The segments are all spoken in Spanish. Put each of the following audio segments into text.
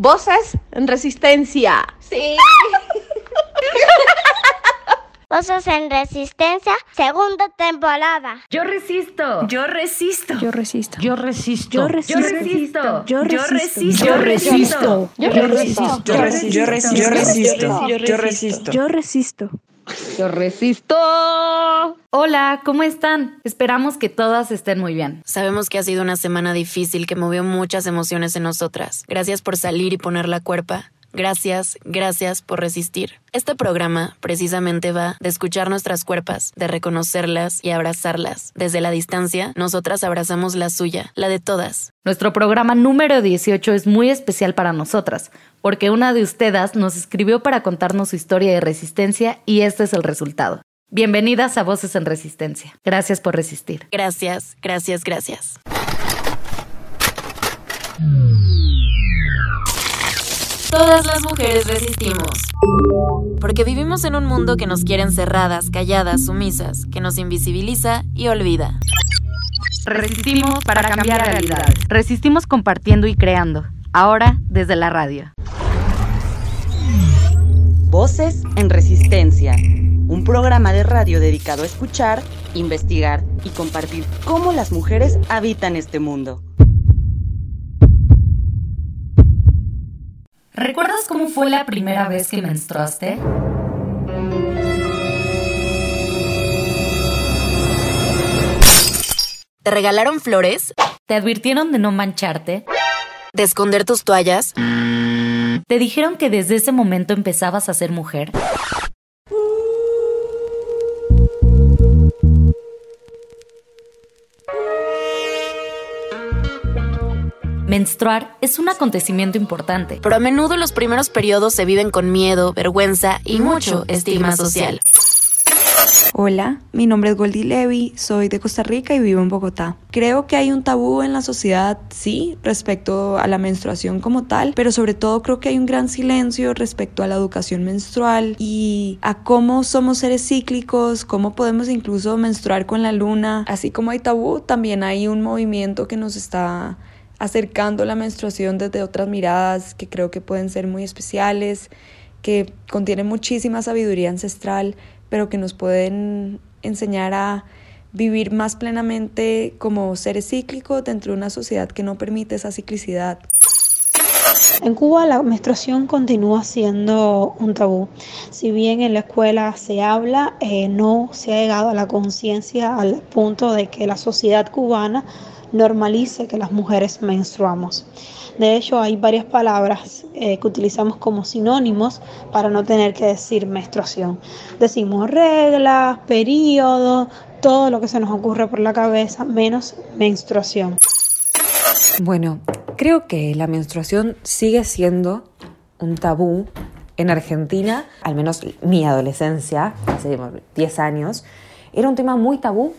Voces en resistencia. Sí. Voces en Resistencia, segunda temporada. Yo resisto. Yo resisto. Yo resisto. Yo resisto. Yo resisto. Yo resisto. Yo resisto. Yo resisto. Yo resisto. Yo resisto. Yo resisto. Yo resisto. Yo resisto. Hola, ¿cómo están? Esperamos que todas estén muy bien. Sabemos que ha sido una semana difícil que movió muchas emociones en nosotras. Gracias por salir y poner la cuerpa. Gracias, gracias por resistir. Este programa precisamente va de escuchar nuestras cuerpas, de reconocerlas y abrazarlas. Desde la distancia, nosotras abrazamos la suya, la de todas. Nuestro programa número 18 es muy especial para nosotras, porque una de ustedes nos escribió para contarnos su historia de resistencia y este es el resultado. Bienvenidas a Voces en Resistencia. Gracias por resistir. Gracias, gracias, gracias. Todas las mujeres resistimos. Porque vivimos en un mundo que nos quiere encerradas, calladas, sumisas, que nos invisibiliza y olvida. Resistimos para cambiar realidades. Resistimos compartiendo y creando. Ahora desde la radio. Voces en Resistencia, un programa de radio dedicado a escuchar, investigar y compartir cómo las mujeres habitan este mundo. ¿Recuerdas cómo fue la primera vez que menstruaste? ¿Te regalaron flores? ¿Te advirtieron de no mancharte? ¿De esconder tus toallas? ¿Te dijeron que desde ese momento empezabas a ser mujer? Menstruar es un acontecimiento importante. Pero a menudo los primeros periodos se viven con miedo, vergüenza y mucho estigma social. Hola, mi nombre es Goldie Levy, soy de Costa Rica y vivo en Bogotá. Creo que hay un tabú en la sociedad, sí, respecto a la menstruación como tal, pero sobre todo creo que hay un gran silencio respecto a la educación menstrual y a cómo somos seres cíclicos, cómo podemos incluso menstruar con la luna. Así como hay tabú, también hay un movimiento que nos está acercando la menstruación desde otras miradas que creo que pueden ser muy especiales, que contienen muchísima sabiduría ancestral, pero que nos pueden enseñar a vivir más plenamente como seres cíclicos dentro de una sociedad que no permite esa ciclicidad. En Cuba la menstruación continúa siendo un tabú. Si bien en la escuela se habla, eh, no se ha llegado a la conciencia al punto de que la sociedad cubana normalice que las mujeres menstruamos. De hecho, hay varias palabras eh, que utilizamos como sinónimos para no tener que decir menstruación. Decimos regla, periodo, todo lo que se nos ocurre por la cabeza, menos menstruación. Bueno, creo que la menstruación sigue siendo un tabú en Argentina, al menos mi adolescencia, hace 10 años, era un tema muy tabú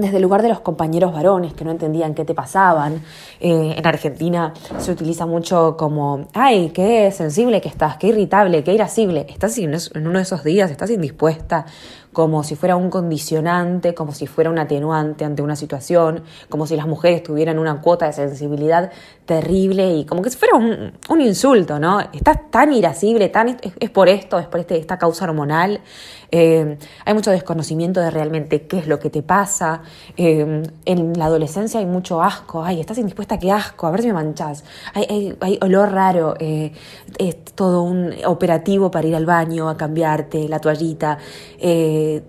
desde el lugar de los compañeros varones que no entendían qué te pasaban. Eh, en Argentina se utiliza mucho como, ay, qué sensible que estás, qué irritable, qué irascible. Estás en uno de esos días, estás indispuesta, como si fuera un condicionante, como si fuera un atenuante ante una situación, como si las mujeres tuvieran una cuota de sensibilidad terrible y como que si fuera un, un insulto, ¿no? Estás tan irascible, tan, es, por esto, es por este, esta causa hormonal. Eh, hay mucho desconocimiento de realmente qué es lo que te pasa. Eh, en la adolescencia hay mucho asco, ay, estás indispuesta, qué asco, a ver si me manchas. Hay, hay, olor raro, eh, es todo un operativo para ir al baño a cambiarte la toallita.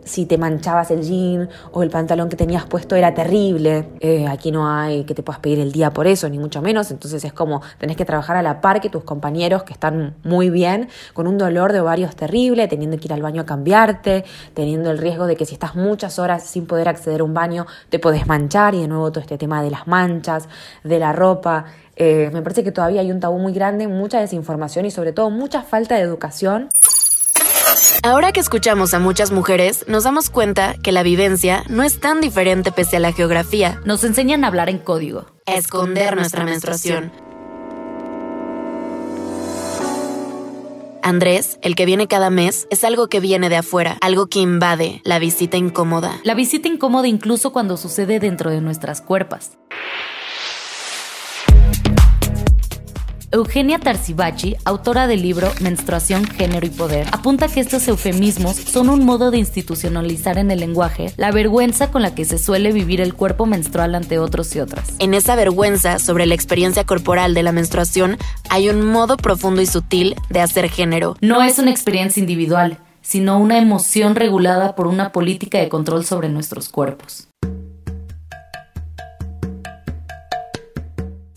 Si te manchabas el jean o el pantalón que tenías puesto era terrible. Eh, aquí no hay que te puedas pedir el día por eso, ni mucho menos. Entonces es como tenés que trabajar a la par que tus compañeros que están muy bien, con un dolor de ovarios terrible, teniendo que ir al baño a cambiarte, teniendo el riesgo de que si estás muchas horas sin poder acceder a un baño, te podés manchar y de nuevo todo este tema de las manchas, de la ropa. Eh, me parece que todavía hay un tabú muy grande, mucha desinformación y sobre todo mucha falta de educación. Ahora que escuchamos a muchas mujeres, nos damos cuenta que la vivencia no es tan diferente pese a la geografía. Nos enseñan a hablar en código. A esconder nuestra menstruación. Andrés, el que viene cada mes, es algo que viene de afuera, algo que invade, la visita incómoda. La visita incómoda incluso cuando sucede dentro de nuestras cuerpas. Eugenia Tarsibachi, autora del libro Menstruación, Género y Poder, apunta que estos eufemismos son un modo de institucionalizar en el lenguaje la vergüenza con la que se suele vivir el cuerpo menstrual ante otros y otras. En esa vergüenza sobre la experiencia corporal de la menstruación hay un modo profundo y sutil de hacer género. No es una experiencia individual, sino una emoción regulada por una política de control sobre nuestros cuerpos.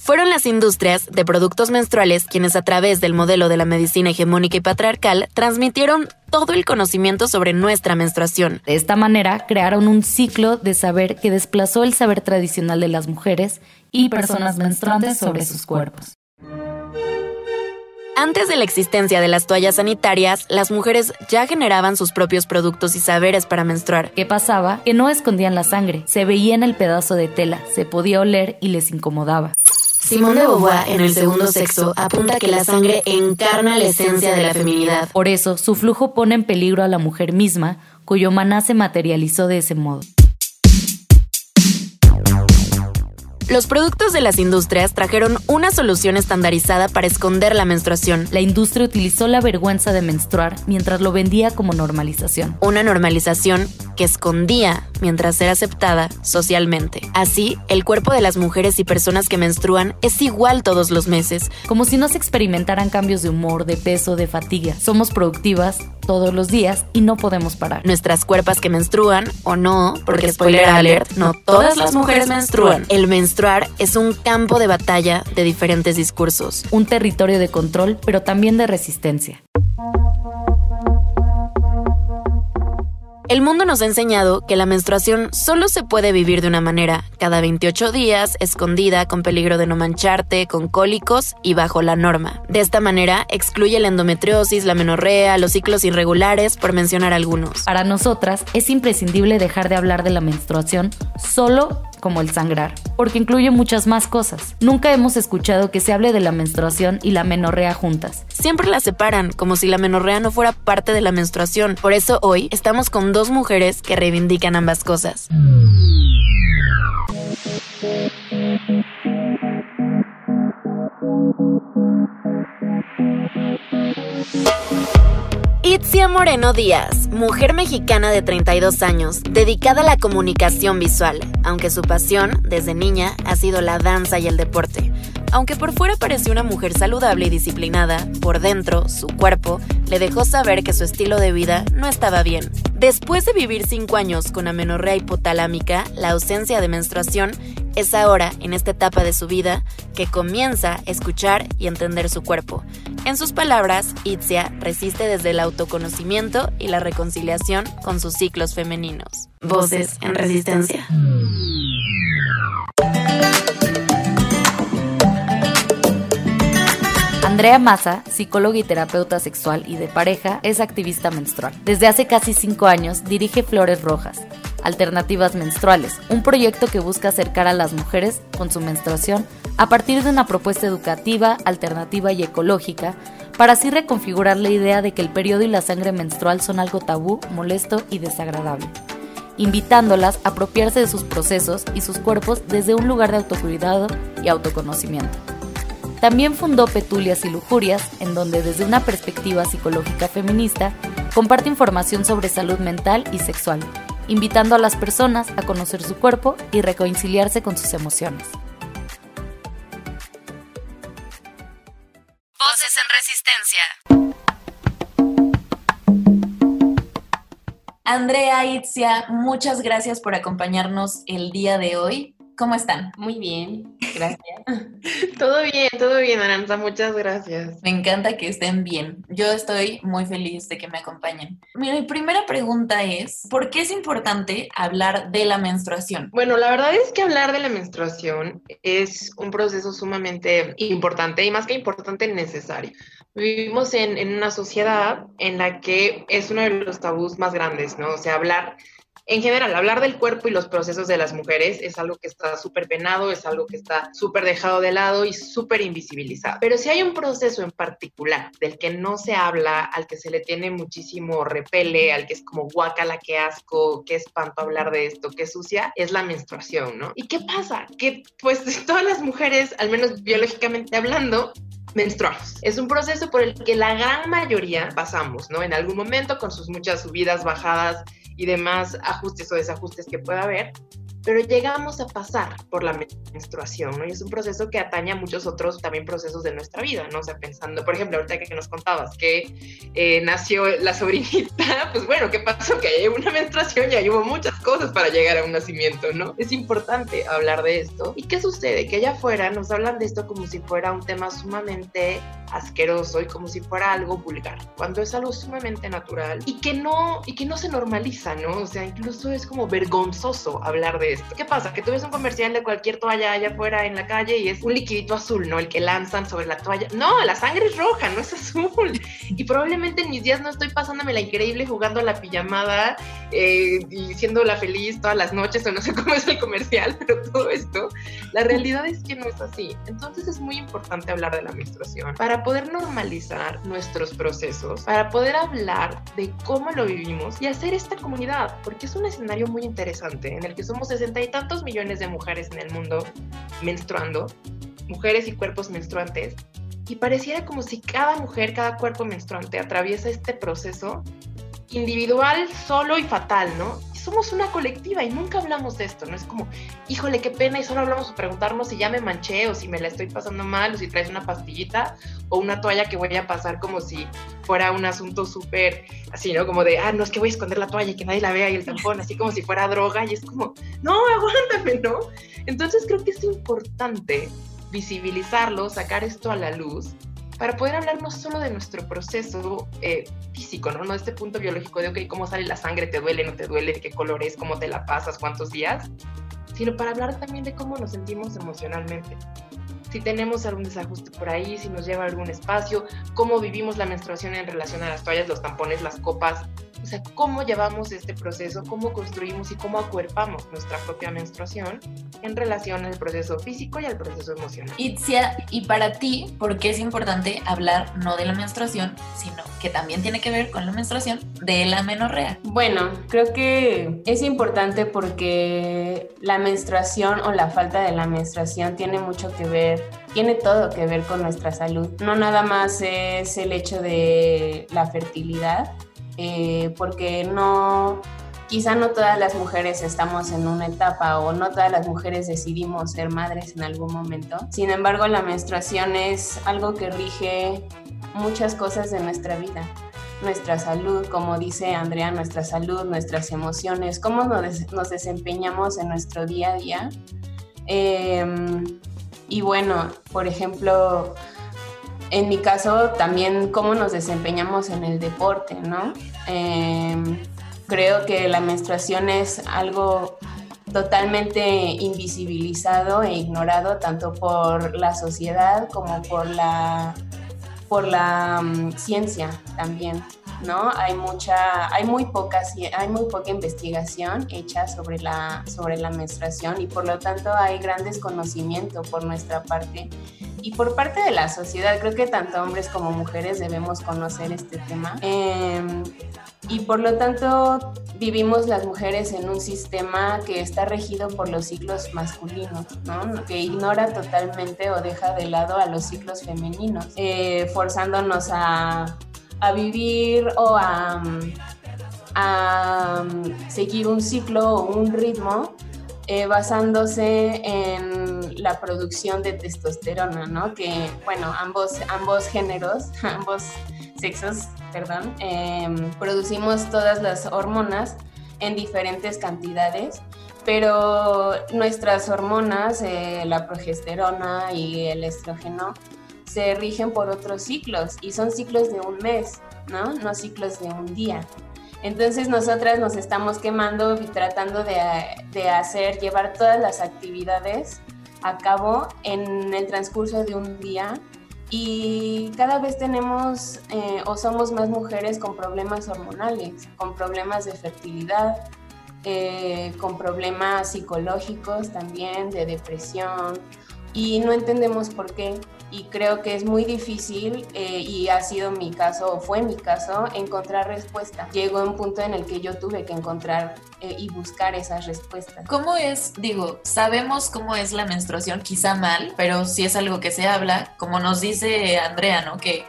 Fueron las industrias de productos menstruales quienes a través del modelo de la medicina hegemónica y patriarcal transmitieron todo el conocimiento sobre nuestra menstruación. De esta manera crearon un ciclo de saber que desplazó el saber tradicional de las mujeres y personas menstruantes sobre sus cuerpos. Antes de la existencia de las toallas sanitarias, las mujeres ya generaban sus propios productos y saberes para menstruar. ¿Qué pasaba? Que no escondían la sangre, se veía en el pedazo de tela, se podía oler y les incomodaba. Simón de Beauvoir, en el segundo sexo, apunta que la sangre encarna la esencia de la feminidad. Por eso, su flujo pone en peligro a la mujer misma, cuyo maná se materializó de ese modo. Los productos de las industrias trajeron una solución estandarizada para esconder la menstruación. La industria utilizó la vergüenza de menstruar mientras lo vendía como normalización. Una normalización que escondía mientras era aceptada socialmente. Así, el cuerpo de las mujeres y personas que menstruan es igual todos los meses. Como si no se experimentaran cambios de humor, de peso, de fatiga. Somos productivas todos los días y no podemos parar. Nuestras cuerpas que menstruan, o no, porque spoiler alert, no todas las mujeres menstruan. El menstruar es un campo de batalla de diferentes discursos. Un territorio de control, pero también de resistencia. El mundo nos ha enseñado que la menstruación solo se puede vivir de una manera, cada 28 días, escondida, con peligro de no mancharte, con cólicos y bajo la norma. De esta manera, excluye la endometriosis, la menorrea, los ciclos irregulares, por mencionar algunos. Para nosotras, es imprescindible dejar de hablar de la menstruación solo como el sangrar, porque incluye muchas más cosas. Nunca hemos escuchado que se hable de la menstruación y la menorrea juntas. Siempre las separan, como si la menorrea no fuera parte de la menstruación. Por eso hoy estamos con dos mujeres que reivindican ambas cosas. Itzia Moreno Díaz, mujer mexicana de 32 años, dedicada a la comunicación visual, aunque su pasión, desde niña, ha sido la danza y el deporte. Aunque por fuera pareció una mujer saludable y disciplinada, por dentro, su cuerpo, le dejó saber que su estilo de vida no estaba bien. Después de vivir 5 años con amenorrea hipotalámica, la ausencia de menstruación, es ahora, en esta etapa de su vida, que comienza a escuchar y entender su cuerpo. En sus palabras, Itzia resiste desde el autoconocimiento y la reconciliación con sus ciclos femeninos. Voces en resistencia. Andrea Maza, psicóloga y terapeuta sexual y de pareja, es activista menstrual. Desde hace casi cinco años dirige Flores Rojas, Alternativas Menstruales, un proyecto que busca acercar a las mujeres con su menstruación a partir de una propuesta educativa, alternativa y ecológica, para así reconfigurar la idea de que el periodo y la sangre menstrual son algo tabú, molesto y desagradable, invitándolas a apropiarse de sus procesos y sus cuerpos desde un lugar de autocuidado y autoconocimiento. También fundó Petulias y Lujurias, en donde desde una perspectiva psicológica feminista comparte información sobre salud mental y sexual, invitando a las personas a conocer su cuerpo y reconciliarse con sus emociones. Voces en resistencia. Andrea, Itzia, muchas gracias por acompañarnos el día de hoy. ¿Cómo están? Muy bien, gracias. todo bien, todo bien, Aranza, muchas gracias. Me encanta que estén bien. Yo estoy muy feliz de que me acompañen. Mi primera pregunta es, ¿por qué es importante hablar de la menstruación? Bueno, la verdad es que hablar de la menstruación es un proceso sumamente importante y más que importante, necesario. Vivimos en, en una sociedad en la que es uno de los tabús más grandes, ¿no? O sea, hablar en general, hablar del cuerpo y los procesos de las mujeres es algo que está súper penado, es algo que está súper dejado de lado y súper invisibilizado. Pero si hay un proceso en particular del que no se habla, al que se le tiene muchísimo repele, al que es como guacala, qué asco, qué espanto hablar de esto, qué sucia, es la menstruación, ¿no? ¿Y qué pasa? Que pues todas las mujeres, al menos biológicamente hablando, menstruamos. Es un proceso por el que la gran mayoría pasamos, ¿no? En algún momento con sus muchas subidas, bajadas y demás ajustes o desajustes que pueda haber, pero llegamos a pasar por la menstruación, ¿no? Y es un proceso que atañe a muchos otros también procesos de nuestra vida, ¿no? O sea, pensando, por ejemplo, ahorita que nos contabas que eh, nació la sobrinita, pues bueno, ¿qué pasó? Que hay una menstruación y ahí hubo muchas cosas para llegar a un nacimiento, ¿no? Es importante hablar de esto. ¿Y qué sucede? Que allá afuera nos hablan de esto como si fuera un tema sumamente asqueroso y como si fuera algo vulgar, cuando es algo sumamente natural y que no, y que no se normaliza, ¿no? O sea, incluso es como vergonzoso hablar de esto. ¿Qué pasa? Que tú ves un comercial de cualquier toalla allá afuera en la calle y es un liquidito azul, ¿no? El que lanzan sobre la toalla. No, la sangre es roja, no es azul. Y probablemente en mis días no estoy pasándome la increíble jugando a la pijamada eh, y siendo la feliz todas las noches o no sé cómo es el comercial, pero todo esto, la realidad es que no es así. Entonces es muy importante hablar de la menstruación para poder normalizar nuestros procesos, para poder hablar de cómo lo vivimos y hacer esta comunidad, porque es un escenario muy interesante en el que somos sesenta y tantos millones de mujeres en el mundo menstruando, mujeres y cuerpos menstruantes, y pareciera como si cada mujer, cada cuerpo menstruante atraviesa este proceso individual, solo y fatal, ¿no? Somos una colectiva y nunca hablamos de esto, ¿no? Es como, híjole, qué pena, y solo hablamos de preguntarnos si ya me manché o si me la estoy pasando mal o si traes una pastillita o una toalla que voy a pasar como si fuera un asunto súper así, ¿no? Como de, ah, no, es que voy a esconder la toalla y que nadie la vea y el tampón, así como si fuera droga y es como, no, aguántame, ¿no? Entonces creo que es importante visibilizarlo, sacar esto a la luz para poder hablar no solo de nuestro proceso eh, físico, ¿no? De este punto biológico de, ok, cómo sale la sangre, te duele, no te duele, de qué color es, cómo te la pasas, cuántos días, sino para hablar también de cómo nos sentimos emocionalmente. Si tenemos algún desajuste por ahí, si nos lleva algún espacio, cómo vivimos la menstruación en relación a las toallas, los tampones, las copas, o sea, cómo llevamos este proceso, cómo construimos y cómo acuerpamos nuestra propia menstruación en relación al proceso físico y al proceso emocional. Itzia, y para ti, ¿por qué es importante hablar no de la menstruación, sino que también tiene que ver con la menstruación de la menorrea? Bueno, creo que es importante porque la menstruación o la falta de la menstruación tiene mucho que ver tiene todo que ver con nuestra salud. No nada más es el hecho de la fertilidad, eh, porque no, quizá no todas las mujeres estamos en una etapa o no todas las mujeres decidimos ser madres en algún momento. Sin embargo, la menstruación es algo que rige muchas cosas de nuestra vida. Nuestra salud, como dice Andrea, nuestra salud, nuestras emociones, cómo nos, desempeñamos en nuestro día a día. Em, y bueno, por ejemplo, en mi caso también cómo nos desempeñamos en el deporte, ¿no? Em, creo que la menstruación es algo totalmente invisibilizado e ignorado tanto por la sociedad como por la, por la mm, ciencia también. ¿No? Hay mucha, hay muy poca, hay muy poca investigación hecha sobre la, sobre la menstruación y por lo tanto hay gran desconocimiento por nuestra parte y por parte de la sociedad. Creo que tanto hombres como mujeres debemos conocer este tema. Em, y por lo tanto vivimos las mujeres en un sistema que está regido por los ciclos masculinos, ¿no? que ignora totalmente o deja de lado a los ciclos femeninos, eh, forzándonos a a vivir o a, seguir un ciclo o un ritmo eh, basándose en la producción de testosterona, ¿no? Que, bueno, ambos, ambos géneros, ambos sexos, perdón, em, producimos todas las hormonas en diferentes cantidades, pero nuestras hormonas, eh, la progesterona y el estrógeno, se rigen por otros ciclos y son ciclos de un mes, ¿no? No ciclos de un día. Entonces nosotras nos estamos quemando y tratando de, de, hacer, llevar todas las actividades a cabo en el transcurso de un día y cada vez tenemos eh, o somos más mujeres con problemas hormonales, con problemas de fertilidad, eh, con problemas psicológicos también, de depresión, y no entendemos por qué y creo que es muy difícil eh, y ha sido mi caso o fue mi caso encontrar respuesta. Llegó un punto en el que yo tuve que encontrar eh, y buscar esas respuestas. ¿Cómo es? Digo, sabemos cómo es la menstruación, quizá mal, pero si es algo que se habla, como nos dice Andrea, ¿no? Que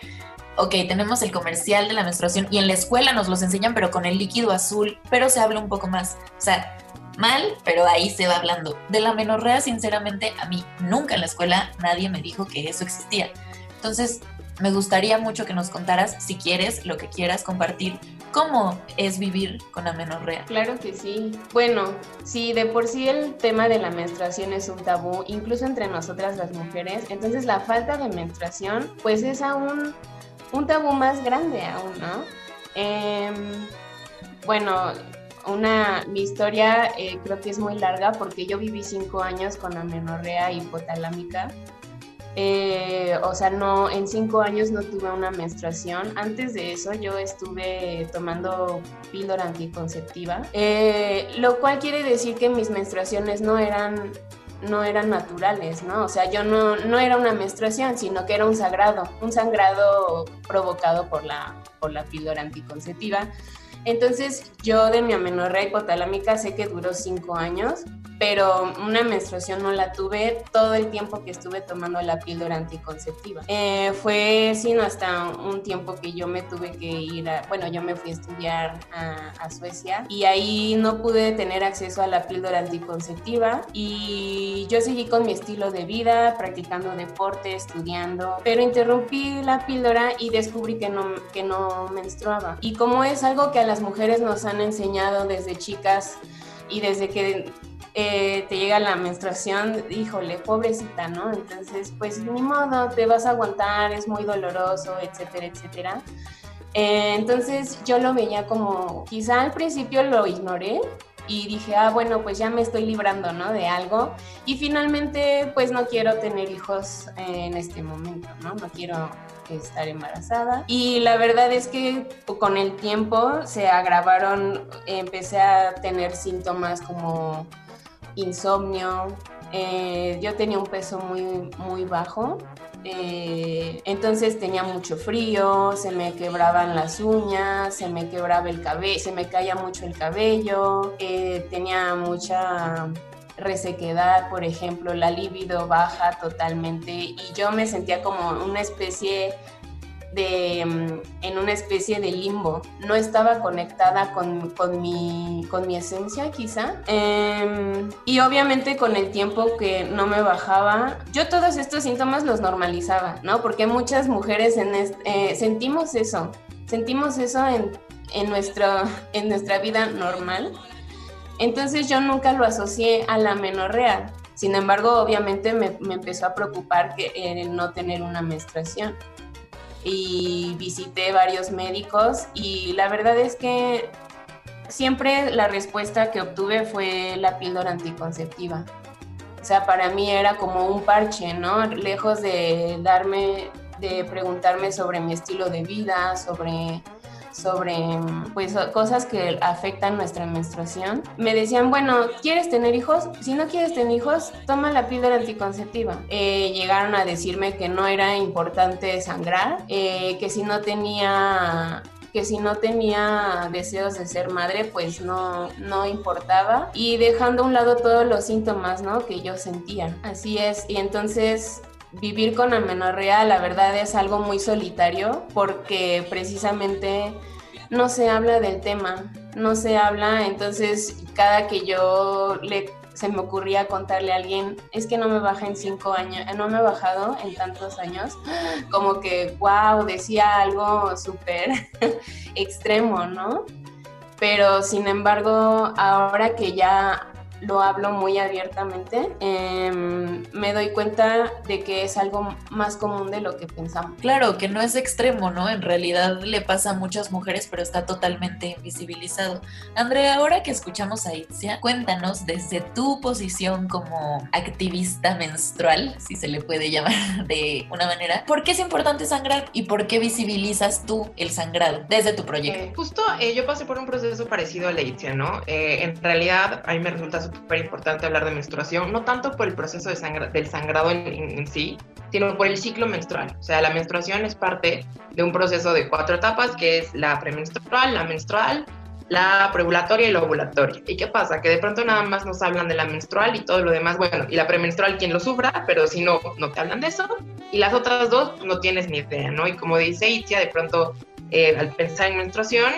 ok, tenemos el comercial de la menstruación y en la escuela nos los enseñan, pero con el líquido azul, pero se habla un poco más. O sea, mal, pero ahí se va hablando. De la menorrea, sinceramente, a mí nunca en la escuela nadie me dijo que eso existía. Entonces, me gustaría mucho que nos contaras, si quieres, lo que quieras compartir, cómo es vivir con amenorrea. Claro que sí. Bueno, si de por sí el tema de la menstruación es un tabú, incluso entre nosotras las mujeres, entonces la falta de menstruación, pues es aún un tabú más grande aún, ¿no? Em, bueno, una, mi historia eh, creo que es muy larga porque yo viví cinco años con amenorrea hipotalámica. Eh, o sea, no, en cinco años no tuve una menstruación. Antes de eso yo estuve tomando píldora anticonceptiva, eh, lo cual quiere decir que mis menstruaciones no eran no eran naturales, ¿no? O sea, yo no, no era una menstruación, sino que era un sagrado, un sangrado provocado por la, por la píldora anticonceptiva. Entonces, yo de mi amenorrea hipotalámica sé que duró cinco años, pero una menstruación no la tuve todo el tiempo que estuve tomando la píldora anticonceptiva. Eh, fue sino hasta un tiempo que yo me tuve que ir a, bueno, yo me fui a estudiar a, a, Suecia y ahí no pude tener acceso a la píldora anticonceptiva y yo seguí con mi estilo de vida, practicando deporte, estudiando, pero interrumpí la píldora y descubrí que no, que no menstruaba. Y como es algo que a las mujeres nos han enseñado desde chicas y desde que eh, te llega la menstruación, híjole, pobrecita, ¿no? Entonces, pues ni modo, te vas a aguantar, es muy doloroso, etcétera, etcétera. Eh, entonces yo lo veía como, quizá al principio lo ignoré y dije, ah, bueno, pues ya me estoy librando, ¿no? De algo. Y finalmente, pues no quiero tener hijos en este momento, ¿no? No quiero estar embarazada. Y la verdad es que con el tiempo se agravaron, empecé a tener síntomas como insomnio, eh, yo tenía un peso muy, muy bajo, eh, entonces tenía mucho frío, se me quebraban las uñas, se me quebraba el cabello, se me caía mucho el cabello, eh, tenía mucha resequedad, por ejemplo, la libido baja totalmente y yo me sentía como una especie de, mm, en una especie de limbo. No estaba conectada con, con, mi, con mi esencia quizá. Em, y obviamente con el tiempo que no me bajaba, yo todos estos síntomas los normalizaba, ¿no? Porque muchas mujeres en eh, sentimos eso, sentimos eso en, en, nuestro, en nuestra vida normal. Entonces yo nunca lo asocié a la menorrea. Sin embargo, obviamente me, me empezó a preocupar que, el no tener una menstruación y visité varios médicos y la verdad es que siempre la respuesta que obtuve fue la píldora anticonceptiva. O sea, para mí era como un parche, ¿no? Lejos de darme, de preguntarme sobre mi estilo de vida, sobre sobre pues cosas que afectan nuestra menstruación. Me decían, bueno, ¿quieres tener hijos? Si no quieres tener hijos, toma la píldora anticonceptiva. Eh, llegaron a decirme que no era importante sangrar, eh, que si no tenía que si no tenía deseos de ser madre, pues no, no importaba. Y dejando a un lado todos los síntomas, ¿no? Que yo sentía. Así es. Y entonces vivir con amenorrea la verdad es algo muy solitario porque precisamente no se habla del tema, no se habla, entonces cada que yo le se me ocurría contarle a alguien, es que no me baja en cinco años, no me he bajado en tantos años, como que, wow, decía algo súper extremo, ¿no? Pero sin embargo, ahora que ya lo hablo muy abiertamente, em, me doy cuenta de que es algo más común de lo que pensamos. Claro, que no es extremo, ¿no? En realidad le pasa a muchas mujeres, pero está totalmente invisibilizado. Andrea, ahora que escuchamos a Itzia, cuéntanos desde tu posición como activista menstrual, si se le puede llamar de una manera, ¿por qué es importante sangrar y por qué visibilizas tú el sangrado desde tu proyecto? Eh, justo eh, yo pasé por un proceso parecido a la Itzia, ¿no? Eh, en realidad a mí me resulta súper importante hablar de menstruación, no tanto por el proceso de sangra del sangrado en, en, sí, sino por el ciclo menstrual. O sea, la menstruación es parte de un proceso de cuatro etapas, que es la premenstrual, la menstrual, la preovulatoria y la ovulatoria. ¿Y qué pasa? Que de pronto nada más nos hablan de la menstrual y todo lo demás, bueno, y la premenstrual quien lo sufra, pero si no, no te hablan de eso. Y las otras dos no tienes ni idea, ¿no? Y como dice Itzia, de pronto eh, al pensar en menstruación,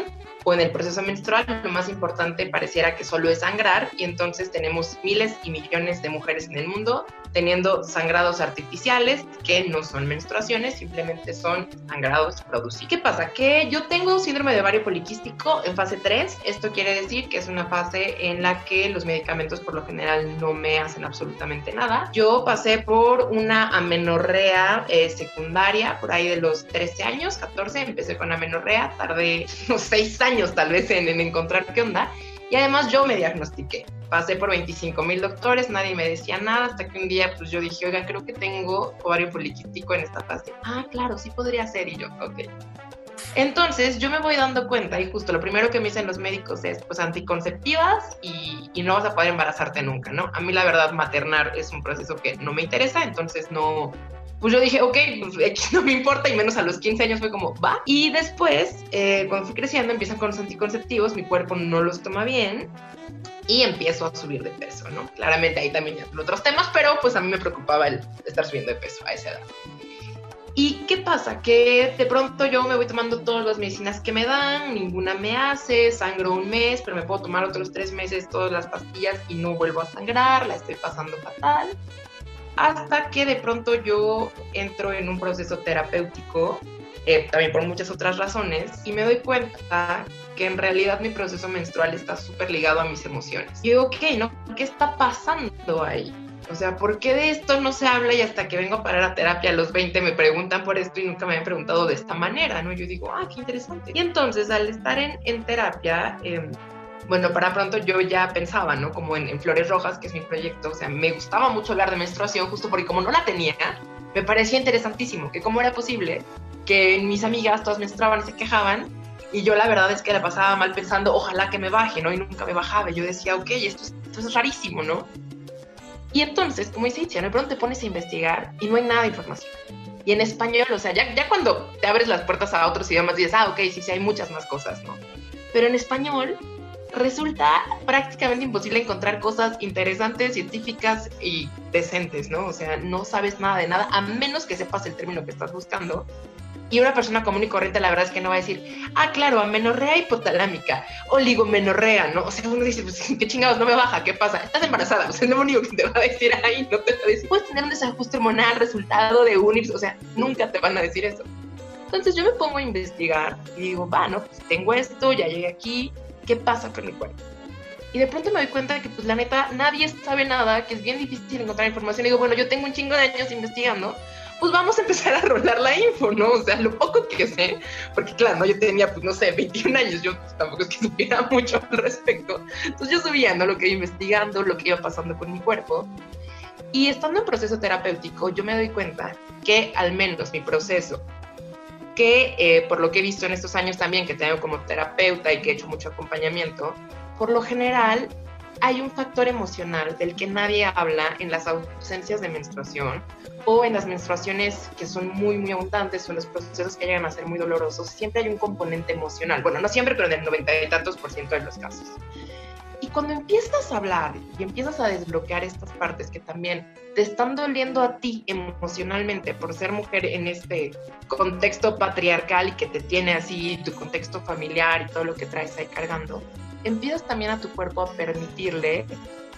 en el proceso menstrual, lo más importante pareciera que solo es sangrar y entonces tenemos miles y millones de mujeres en el mundo teniendo sangrados artificiales que no son menstruaciones, simplemente son sangrados producidos. ¿Qué pasa? Que yo tengo síndrome de ovario poliquístico en fase 3. Esto quiere decir que es una fase en la que los medicamentos por lo general no me hacen absolutamente nada. Yo pasé por una amenorrea eh, secundaria por ahí de los 13 años, 14, empecé con amenorrea, tardé unos 6 años tal vez en, en encontrar qué onda. Y además yo me diagnostiqué. Pasé por 25 mil doctores, nadie me decía nada, hasta que un día pues yo dije, oiga, creo que tengo ovario poliquístico en esta fase. Ah, claro, sí podría ser. Y yo, ok. Entonces yo me voy dando cuenta y justo lo primero que me dicen los médicos es pues anticonceptivas y, y, no vas a poder embarazarte nunca, ¿no? A mí la verdad maternar es un proceso que no me interesa, entonces no, pues yo dije, ok, pues no me importa, y menos a los 15 años fue como, va. Y después, eh, cuando fui creciendo, empiezan con los anticonceptivos, mi cuerpo no los toma bien y empiezo a subir de peso, ¿no? Claramente ahí también hay otros temas, pero pues a mí me preocupaba el estar subiendo de peso a esa edad. ¿Y qué pasa? Que de pronto yo me voy tomando todas las medicinas que me dan, ninguna me hace, sangro un mes, pero me puedo tomar otros tres meses todas las pastillas y no vuelvo a sangrar, la estoy pasando fatal hasta que de pronto yo entro en un proceso terapéutico, eh, también por muchas otras razones, y me doy cuenta que en realidad mi proceso menstrual está súper ligado a mis emociones. Y digo, ok, ¿no? ¿Qué está pasando ahí? O sea, ¿por qué de esto no se habla y hasta que vengo a parar a terapia a los 20 me preguntan por esto y nunca me habían preguntado de esta manera, ¿no? Yo digo, ah, qué interesante. Y entonces al estar en, en terapia, eh, bueno, para pronto yo ya pensaba, ¿no? Como en, Flores Rojas, que es mi proyecto, o sea, me gustaba mucho hablar de menstruación justo porque como no la tenía, me parecía interesantísimo, que cómo era posible que mis amigas todas menstruaban y se quejaban, y yo la verdad es que la pasaba mal pensando, ojalá que me baje, ¿no? Y nunca me bajaba, yo decía, ok, esto es, esto es rarísimo, ¿no? Y entonces, como dice Itzia, de pronto te pones a investigar y no hay nada de información. Y en español, o sea, ya, ya cuando te abres las puertas a otros idiomas dices, ah, ok, sí, sí, hay muchas más cosas, ¿no? Pero en español resulta prácticamente imposible encontrar cosas interesantes, científicas y decentes, ¿no? O sea, no sabes nada de nada, a menos que sepas el término que estás buscando. Y una persona común y corriente, la verdad es que no va a decir, ah, claro, amenorrea hipotalámica, oligomenorrea, ¿no? O sea, uno dice, pues, ¿qué chingados? No me baja, ¿qué pasa? Estás embarazada, o sea, lo único que te va a decir ahí, no te va a puedes tener un desajuste hormonal resultado de un, o sea, nunca te van a decir eso. Entonces yo me pongo a investigar y digo, va, no, pues tengo esto, ya llegué aquí, qué pasa con mi cuerpo. Y de pronto me doy cuenta de que, pues la neta, nadie sabe nada, que es bien difícil encontrar información. Y digo, bueno, yo tengo un chingo de años investigando, pues vamos a empezar a rolar la info, ¿no? O sea, lo poco que sé, porque claro, ¿no? yo tenía, pues no sé, 21 años, yo tampoco es que supiera mucho al respecto. Entonces yo subía, ¿no? Lo que iba investigando, lo que iba pasando con mi cuerpo. Y estando en proceso terapéutico, yo me doy cuenta que al menos mi proceso que eh, por lo que he visto en estos años también que tengo como terapeuta y que he hecho mucho acompañamiento, por lo general hay un factor emocional del que nadie habla en las ausencias de menstruación o en las menstruaciones que son muy, muy abundantes o en los procesos que llegan a ser muy dolorosos, siempre hay un componente emocional. Bueno, no siempre, pero en el noventa y tantos por ciento de los casos. Y cuando empiezas a hablar y empiezas a desbloquear estas partes que también te están doliendo a ti emocionalmente por ser mujer en este contexto patriarcal y que te tiene así, tu contexto familiar y todo lo que traes ahí cargando, empiezas también a tu cuerpo a permitirle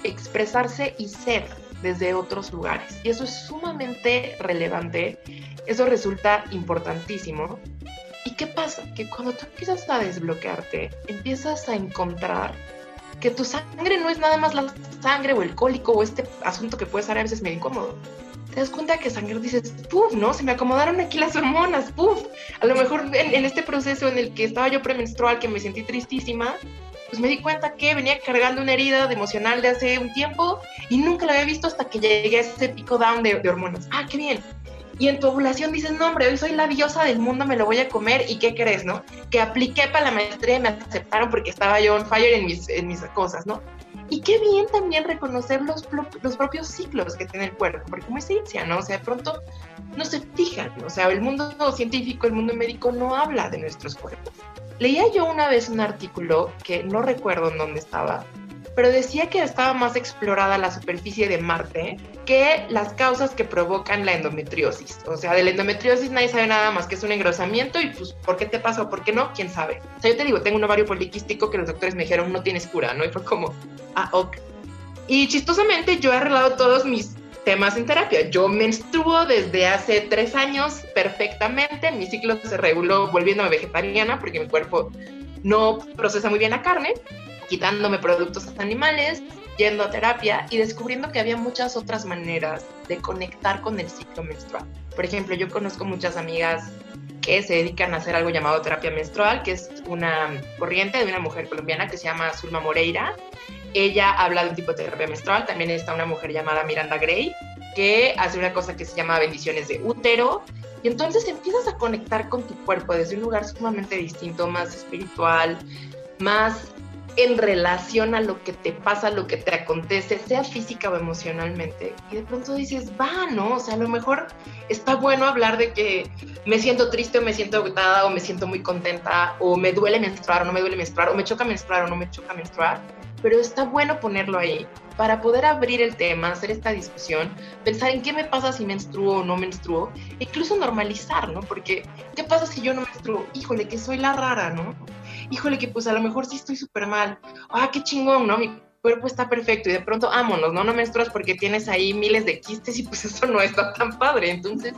expresarse y ser desde otros lugares. Y eso es sumamente relevante, eso resulta importantísimo. ¿Y qué pasa? Que cuando tú empiezas a desbloquearte, empiezas a encontrar que tu sangre no es nada más la sangre o el cólico o este asunto que puede ser a veces medio incómodo. Te das cuenta que sangre dices, puf, ¿no? Se me acomodaron aquí las hormonas, puf. A lo mejor en, este proceso en el que estaba yo premenstrual, que me sentí tristísima, pues me di cuenta que venía cargando una herida de emocional de hace un tiempo y nunca la había visto hasta que llegué a ese pico down de, de hormonas. Ah, qué bien. Y en tu ovulación dices, no, hombre, hoy soy la diosa del mundo, me lo voy a comer. ¿Y qué crees, no? Que apliqué para la maestría y me aceptaron porque estaba yo on fire en mis, en mis cosas, ¿no? Y qué bien también reconocer los, los propios ciclos que tiene el cuerpo, porque como es ciencia, ¿no? O sea, de pronto no se fijan, o sea, el mundo científico, el mundo médico no habla de nuestros cuerpos. Leía yo una vez un artículo que no recuerdo en dónde estaba, pero decía que estaba más explorada la superficie de Marte que las causas que provocan la endometriosis. O sea, de la endometriosis nadie sabe nada más que es un engrosamiento y pues ¿por qué te pasa o por qué no? ¿Quién sabe? O sea, yo te digo, tengo un ovario poliquístico que los doctores me dijeron no tienes cura, ¿no? Y fue como, ah, ok. Y chistosamente yo he arreglado todos mis temas en terapia. Yo menstruo desde hace tres años perfectamente, mi ciclo se reguló volviéndome vegetariana porque mi cuerpo no procesa muy bien la carne, quitándome productos animales, yendo a terapia y descubriendo que había muchas otras maneras de conectar con el ciclo menstrual. Por ejemplo, yo conozco muchas amigas que se dedican a hacer algo llamado terapia menstrual, que es una corriente de una mujer colombiana que se llama Zulma Moreira. Ella habla de un tipo de terapia menstrual. También está una mujer llamada Miranda Gray, que hace una cosa que se llama bendiciones de útero. Y entonces empiezas a conectar con tu cuerpo desde un lugar sumamente distinto, más espiritual, más en relación a lo que te pasa, lo que te acontece, sea física o emocionalmente. Y de pronto dices, va, ¿no? O sea, a lo mejor está bueno hablar de que me siento triste o me siento agotada o me siento muy contenta o me duele menstruar o no me duele menstruar o me choca menstruar o no me choca menstruar. Pero está bueno ponerlo ahí para poder abrir el tema, hacer esta discusión, pensar en qué me pasa si menstruo o no menstruo, e incluso normalizar, ¿no? Porque, ¿qué pasa si yo no menstruo? Híjole, que soy la rara, ¿no? Híjole, que pues a lo mejor sí estoy súper mal, ah, qué chingón, ¿no? Mi cuerpo está perfecto y de pronto, vámonos, ¿no? No menstruas porque tienes ahí miles de quistes y pues eso no está tan padre. Entonces,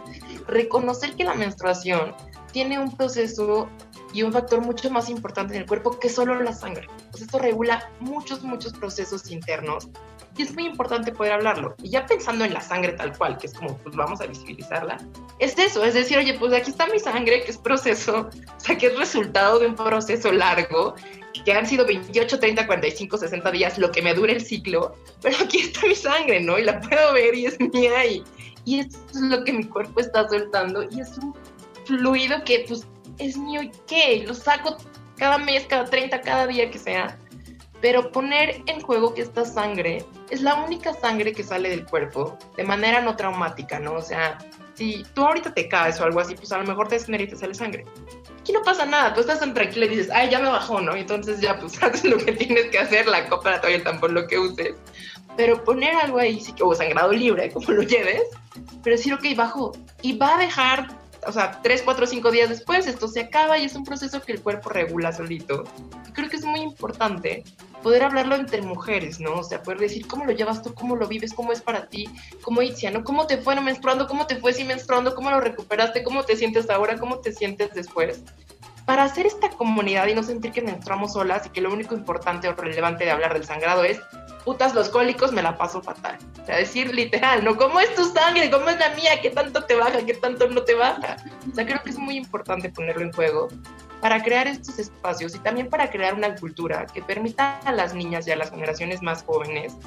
reconocer que la menstruación tiene un proceso y un factor mucho más importante en el cuerpo que solo la sangre. Pues esto regula muchos, muchos procesos internos y es muy importante poder hablarlo. Y ya pensando en la sangre tal cual, que es como, pues vamos a visibilizarla, es eso, es decir, oye, pues aquí está mi sangre, que es proceso, o sea, que es resultado de un proceso largo, que han sido 28, 30, 45, 60 días, lo que me dure el ciclo, pero aquí está mi sangre, ¿no? Y la puedo ver y es mía y, y esto es lo que mi cuerpo está soltando y es un fluido que pues es mío y qué, lo saco cada mes, cada 30, cada día que sea pero poner en juego que esta sangre es la única sangre que sale del cuerpo de manera no traumática, ¿no? O sea, si tú ahorita te caes o algo así, pues a lo mejor te desmayas y te sale sangre. Aquí no pasa nada, tú estás tan tranquila y dices, ay, ya me bajó, ¿no? Y entonces ya, pues haces lo que tienes que hacer, la copa, la toalla, el tampón, lo que uses. Pero poner algo ahí, sí o sangrado libre, como lo lleves, pero decir, ok, bajo. Y va a dejar o sea, tres, cuatro, cinco días después esto se acaba y es un proceso que el cuerpo regula solito. Y creo que es muy importante poder hablarlo entre mujeres, ¿no? O sea, poder decir cómo lo llevas tú, cómo lo vives, cómo es para ti, cómo Itzia, ¿no? ¿Cómo te fue no menstruando? ¿Cómo te fue sin menstruando? ¿Cómo lo recuperaste? ¿Cómo te sientes ahora? ¿Cómo te sientes después? Para hacer esta comunidad y no sentir que menstruamos solas y que lo único importante o relevante de hablar del sangrado es putas los cólicos, me la paso fatal. O sea, decir literal, ¿no? ¿Cómo es tu sangre? ¿Cómo es la mía? ¿Qué tanto te baja? ¿Qué tanto no te baja? O sea, creo que es muy importante ponerlo en juego para crear estos espacios y también para crear una cultura que permita a las niñas y a las generaciones más jóvenes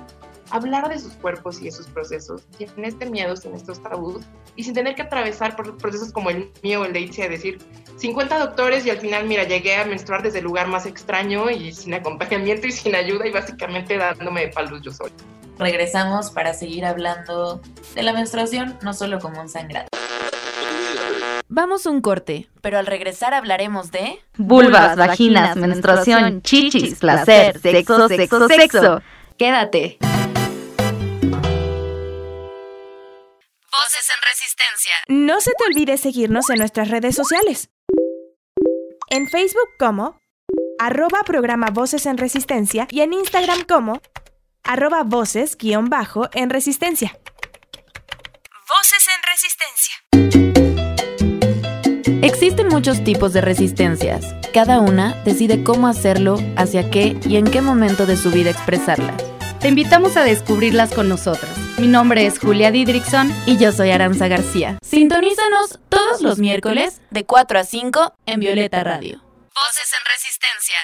hablar de sus cuerpos y de sus procesos, sin este miedo, sin estos tabús y sin tener que atravesar por procesos como el mío o el de Itzia, decir 50 doctores y al final, mira, llegué a menstruar desde el lugar más extraño y sin acompañamiento y sin ayuda y básicamente dándome de palos yo sola. Regresamos para seguir hablando de la menstruación, no solo como un sangrado. Vamos un corte, pero al regresar hablaremos de vulvas, vaginas, menstruación, chichis, placer, sexo, sexo, sexo. Quédate. Resistencia. No se te olvide seguirnos en nuestras redes sociales. En Facebook como arroba programa Voces en Resistencia y en Instagram como arroba voces-en resistencia. Voces en resistencia. Existen muchos tipos de resistencias. Cada una decide cómo hacerlo, hacia qué y en qué momento de su vida expresarlas. Te invitamos a descubrirlas con nosotras. Mi nombre es Julia Didrickson y yo soy Aranza García. Sintonízanos todos los miércoles de 4 a 5 en Violeta Radio. Voces en Resistencia.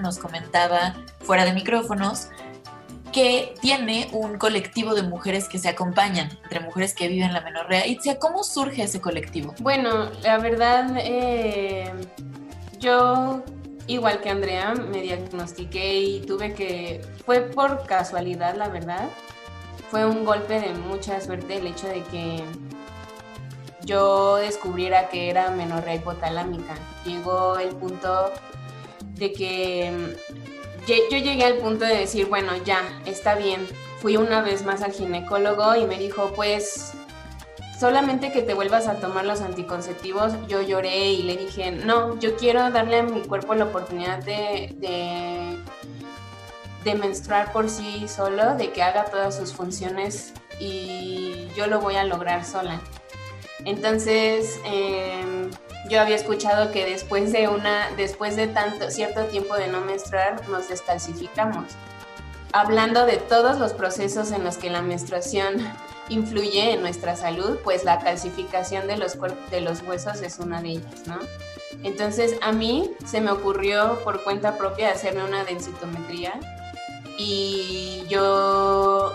nos comentaba fuera de micrófonos que tiene un colectivo de mujeres que se acompañan, entre mujeres que viven la menorrea. ¿cómo surge ese colectivo? Bueno, la verdad, eh, yo, igual que Andrea, me diagnostiqué y tuve que, fue por casualidad, la verdad, fue un golpe de mucha suerte el hecho de que yo descubriera que era menorrea hipotalámica. Llegó el punto de que yo llegué al punto de decir, bueno, ya, está bien. Fui una vez más al ginecólogo y me dijo, pues solamente que te vuelvas a tomar los anticonceptivos, yo lloré y le dije, no, yo quiero darle a mi cuerpo la oportunidad de, de, menstruar por sí solo, de que haga todas sus funciones y yo lo voy a lograr sola. Entonces, eh, yo había escuchado que después de una, después de tanto, cierto tiempo de no menstruar, nos descalcificamos. Hablando de todos los procesos en los que la menstruación influye en nuestra salud, pues la calcificación de los, de los huesos es una de ellas, ¿no? Entonces a mí se me ocurrió por cuenta propia hacerme una densitometría y yo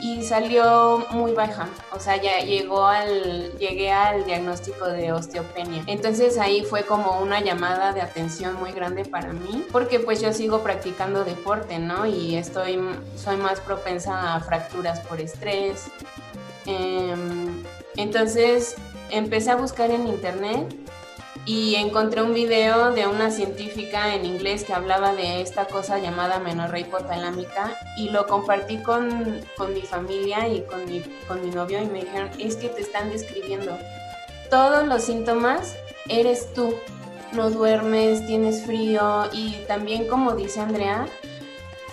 y salió muy baja, o sea, ya llegó al, llegué al diagnóstico de osteopenia. Entonces ahí fue como una llamada de atención muy grande para mí, porque pues yo sigo practicando deporte, ¿no? Y estoy, soy más propensa a fracturas por estrés. Em, entonces empecé a buscar en internet y encontré un video de una científica en inglés que hablaba de esta cosa llamada menorrea hipotalámica y lo compartí con, con mi familia y con mi, con mi novio y me dijeron, es que te están describiendo todos los síntomas, eres tú, no duermes, tienes frío y también como dice Andrea,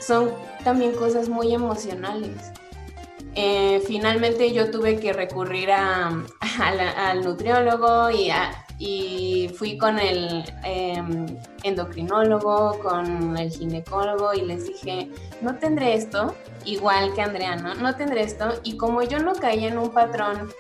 son también cosas muy emocionales. Eh, finalmente yo tuve que recurrir a, al nutriólogo y a, y fui con el em, endocrinólogo, con el ginecólogo y les dije, no tendré esto, igual que Andrea, ¿no? No tendré esto. Y como yo no caí en un patrón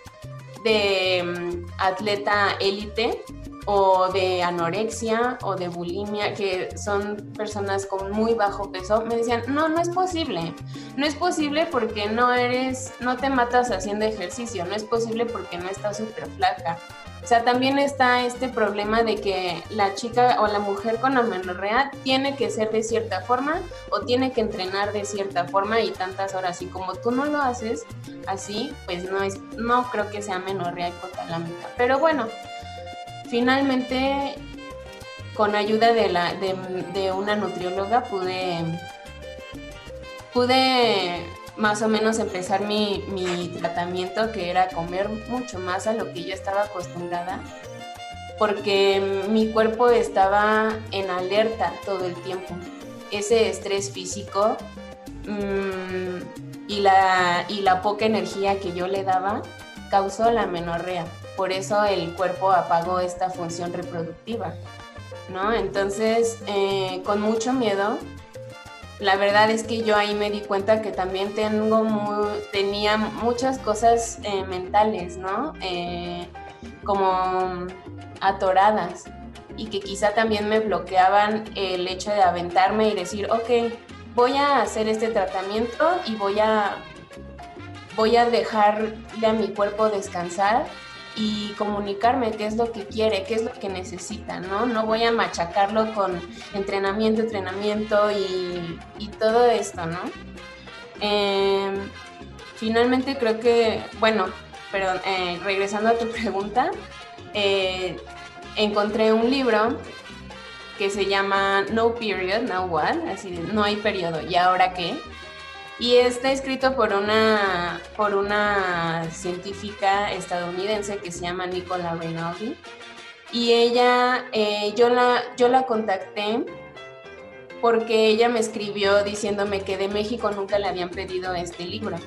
de em, atleta élite o de anorexia o de bulimia, que son personas con muy bajo peso, me decían, no, no es posible. No es posible porque no eres, no te matas haciendo ejercicio, no es posible porque no estás súper flaca o sea, también está este problema de que la chica o la mujer con amenorrea tiene que ser de cierta forma o tiene que entrenar de cierta forma y tantas horas. Y como tú no lo haces así, pues no es, no creo que sea amenorrea hipotalámica. Pero bueno, finalmente con ayuda de la de, de una nutrióloga pude pude más o menos empezar mi, tratamiento, que era comer mucho más a lo que yo estaba acostumbrada, porque mi cuerpo estaba en alerta todo el tiempo. Ese estrés físico mm, y, la, y la poca energía que yo le daba causó la menorrea. Por eso el cuerpo apagó esta función reproductiva. ¿no? Entonces, eh, con mucho miedo, la verdad es que yo ahí me di cuenta que también tengo tenía muchas cosas eh, mentales, ¿no? Eh, como atoradas y que quizá también me bloqueaban el hecho de aventarme y decir, ok, voy a hacer este tratamiento y voy a, voy a dejarle a mi cuerpo descansar y comunicarme qué es lo que quiere, qué es lo que necesita, ¿no? No voy a machacarlo con entrenamiento, entrenamiento y, todo esto, ¿no? Em, finalmente creo que, bueno, pero eh, regresando a tu pregunta, eh, encontré un libro que se llama No Period, Now What, así de no hay periodo, ¿y ahora qué? Y está escrito por una, por una científica estadounidense que se llama Nicola Rinaldi. Y ella, eh, yo, la, yo la contacté porque ella me escribió diciéndome que de México nunca le habían pedido este libro.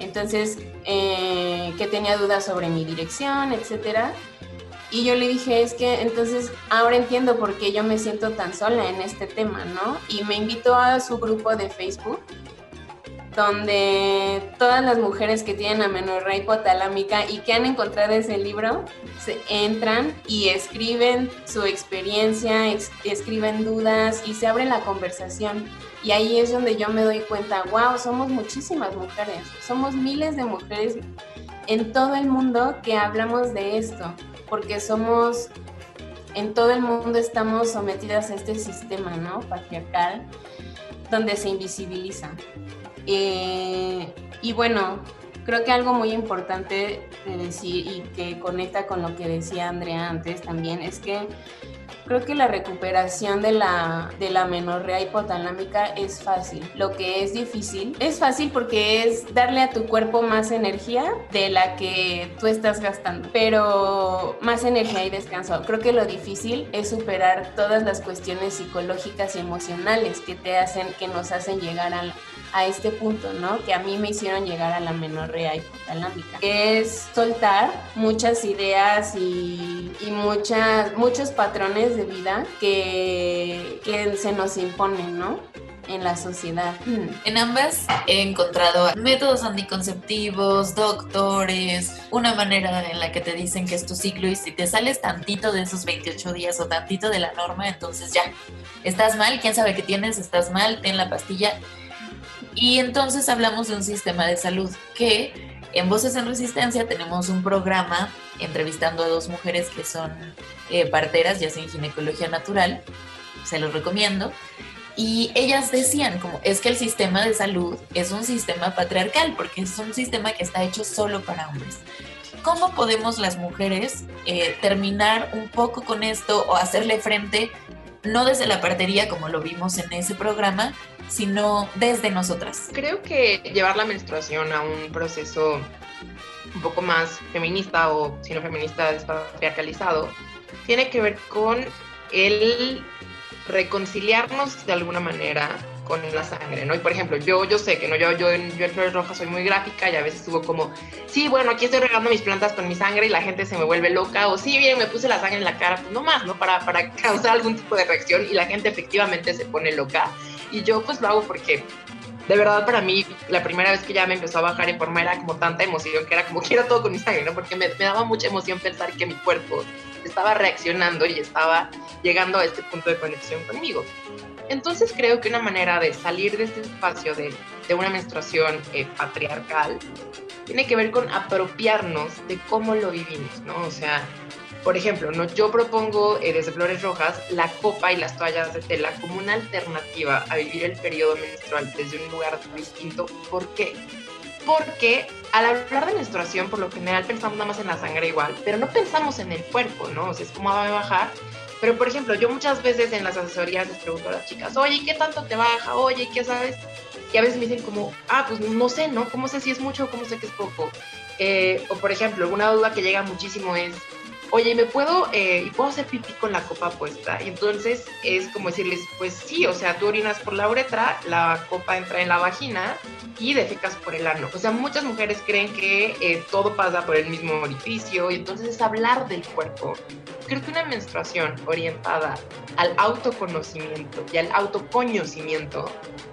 Entonces, eh, que tenía dudas sobre mi dirección, etcétera. Y yo le dije, es que entonces ahora entiendo por qué yo me siento tan sola en este tema, ¿no? Y me invitó a su grupo de Facebook, donde todas las mujeres que tienen amenorrea hipotalámica y que han encontrado ese libro, se entran y escriben su experiencia, escriben dudas y se abre la conversación. Y ahí es donde yo me doy cuenta, wow, somos muchísimas mujeres, somos miles de mujeres en todo el mundo que hablamos de esto porque somos, en todo el mundo estamos sometidas a este sistema, ¿no? Patriarcal, donde se invisibiliza. Eh, y bueno, creo que algo muy importante de decir y que conecta con lo que decía Andrea antes también es que Creo que la recuperación de la, de la menorrea hipotalámica es fácil. Lo que es difícil es fácil porque es darle a tu cuerpo más energía de la que tú estás gastando, pero más energía y descanso. Creo que lo difícil es superar todas las cuestiones psicológicas y emocionales que te hacen, que nos hacen llegar a, a este punto, ¿no? Que a mí me hicieron llegar a la menorrea hipotalámica. Es soltar muchas ideas y, y muchas, muchos patrones de vida que, que se nos imponen, ¿no? en la sociedad. Hmm. En ambas he encontrado métodos anticonceptivos, doctores, una manera en la que te dicen que es tu ciclo y si te sales tantito de esos 28 días o tantito de la norma, entonces ya, estás mal, quién sabe qué tienes, estás mal, ten la pastilla. Y entonces hablamos de un sistema de salud que en Voces en Resistencia tenemos un programa entrevistando a dos mujeres que son eh, parteras, ya sea en ginecología natural, se los recomiendo. Y ellas decían como, es que el sistema de salud es un sistema patriarcal, porque es un sistema que está hecho solo para hombres. ¿Cómo podemos las mujeres eh, terminar un poco con esto o hacerle frente, no desde la partería como lo vimos en ese programa, sino desde nosotras. Creo que llevar la menstruación a un proceso un poco más feminista o si no feminista patriarcalizado tiene que ver con el reconciliarnos de alguna manera con la sangre, ¿no? Y por ejemplo, yo, yo sé que no, yo, yo, en Flores Rojas soy muy gráfica y a veces estuvo como, sí, bueno, aquí estoy regando mis plantas con mi sangre y la gente se me vuelve loca, o sí, bien, me puse la sangre en la cara, pues no más, ¿no? Para, para causar algún tipo de reacción y la gente efectivamente se pone loca y yo pues lo hago porque de verdad para mí la primera vez que ya me empezó a bajar en forma era como tanta emoción que era como quiero todo con mi sangre, ¿no? Porque me, daba mucha emoción pensar que mi cuerpo estaba reaccionando y estaba llegando a este punto de conexión conmigo. Entonces creo que una manera de salir de este espacio de, de una menstruación eh, patriarcal tiene que ver con apropiarnos de cómo lo vivimos, ¿no? O sea, por ejemplo, ¿no? yo propongo eh, desde Flores Rojas la copa y las toallas de tela como una alternativa a vivir el periodo menstrual desde un lugar distinto. ¿Por qué? Porque al hablar de menstruación, por lo general pensamos nada más en la sangre igual, pero no pensamos en el cuerpo, ¿no? O sea, es como va a bajar. Pero, por ejemplo, yo muchas veces en las asesorías les pregunto a las chicas, oye, ¿qué tanto te baja? Oye, ¿qué sabes? Y a veces me dicen como, ah, pues no sé, ¿no? ¿Cómo sé si es mucho o cómo sé que es poco? Eh, o, por ejemplo, una duda que llega muchísimo es, oye, ¿me puedo, eh, puedo hacer pipí con la copa puesta? Y entonces es como decirles, pues sí, o sea, tú orinas por la uretra, la copa entra en la vagina y defecas por el ano. O sea, muchas mujeres creen que eh, todo pasa por el mismo orificio y entonces es hablar del cuerpo. Creo que una menstruación orientada al autoconocimiento y al autoconocimiento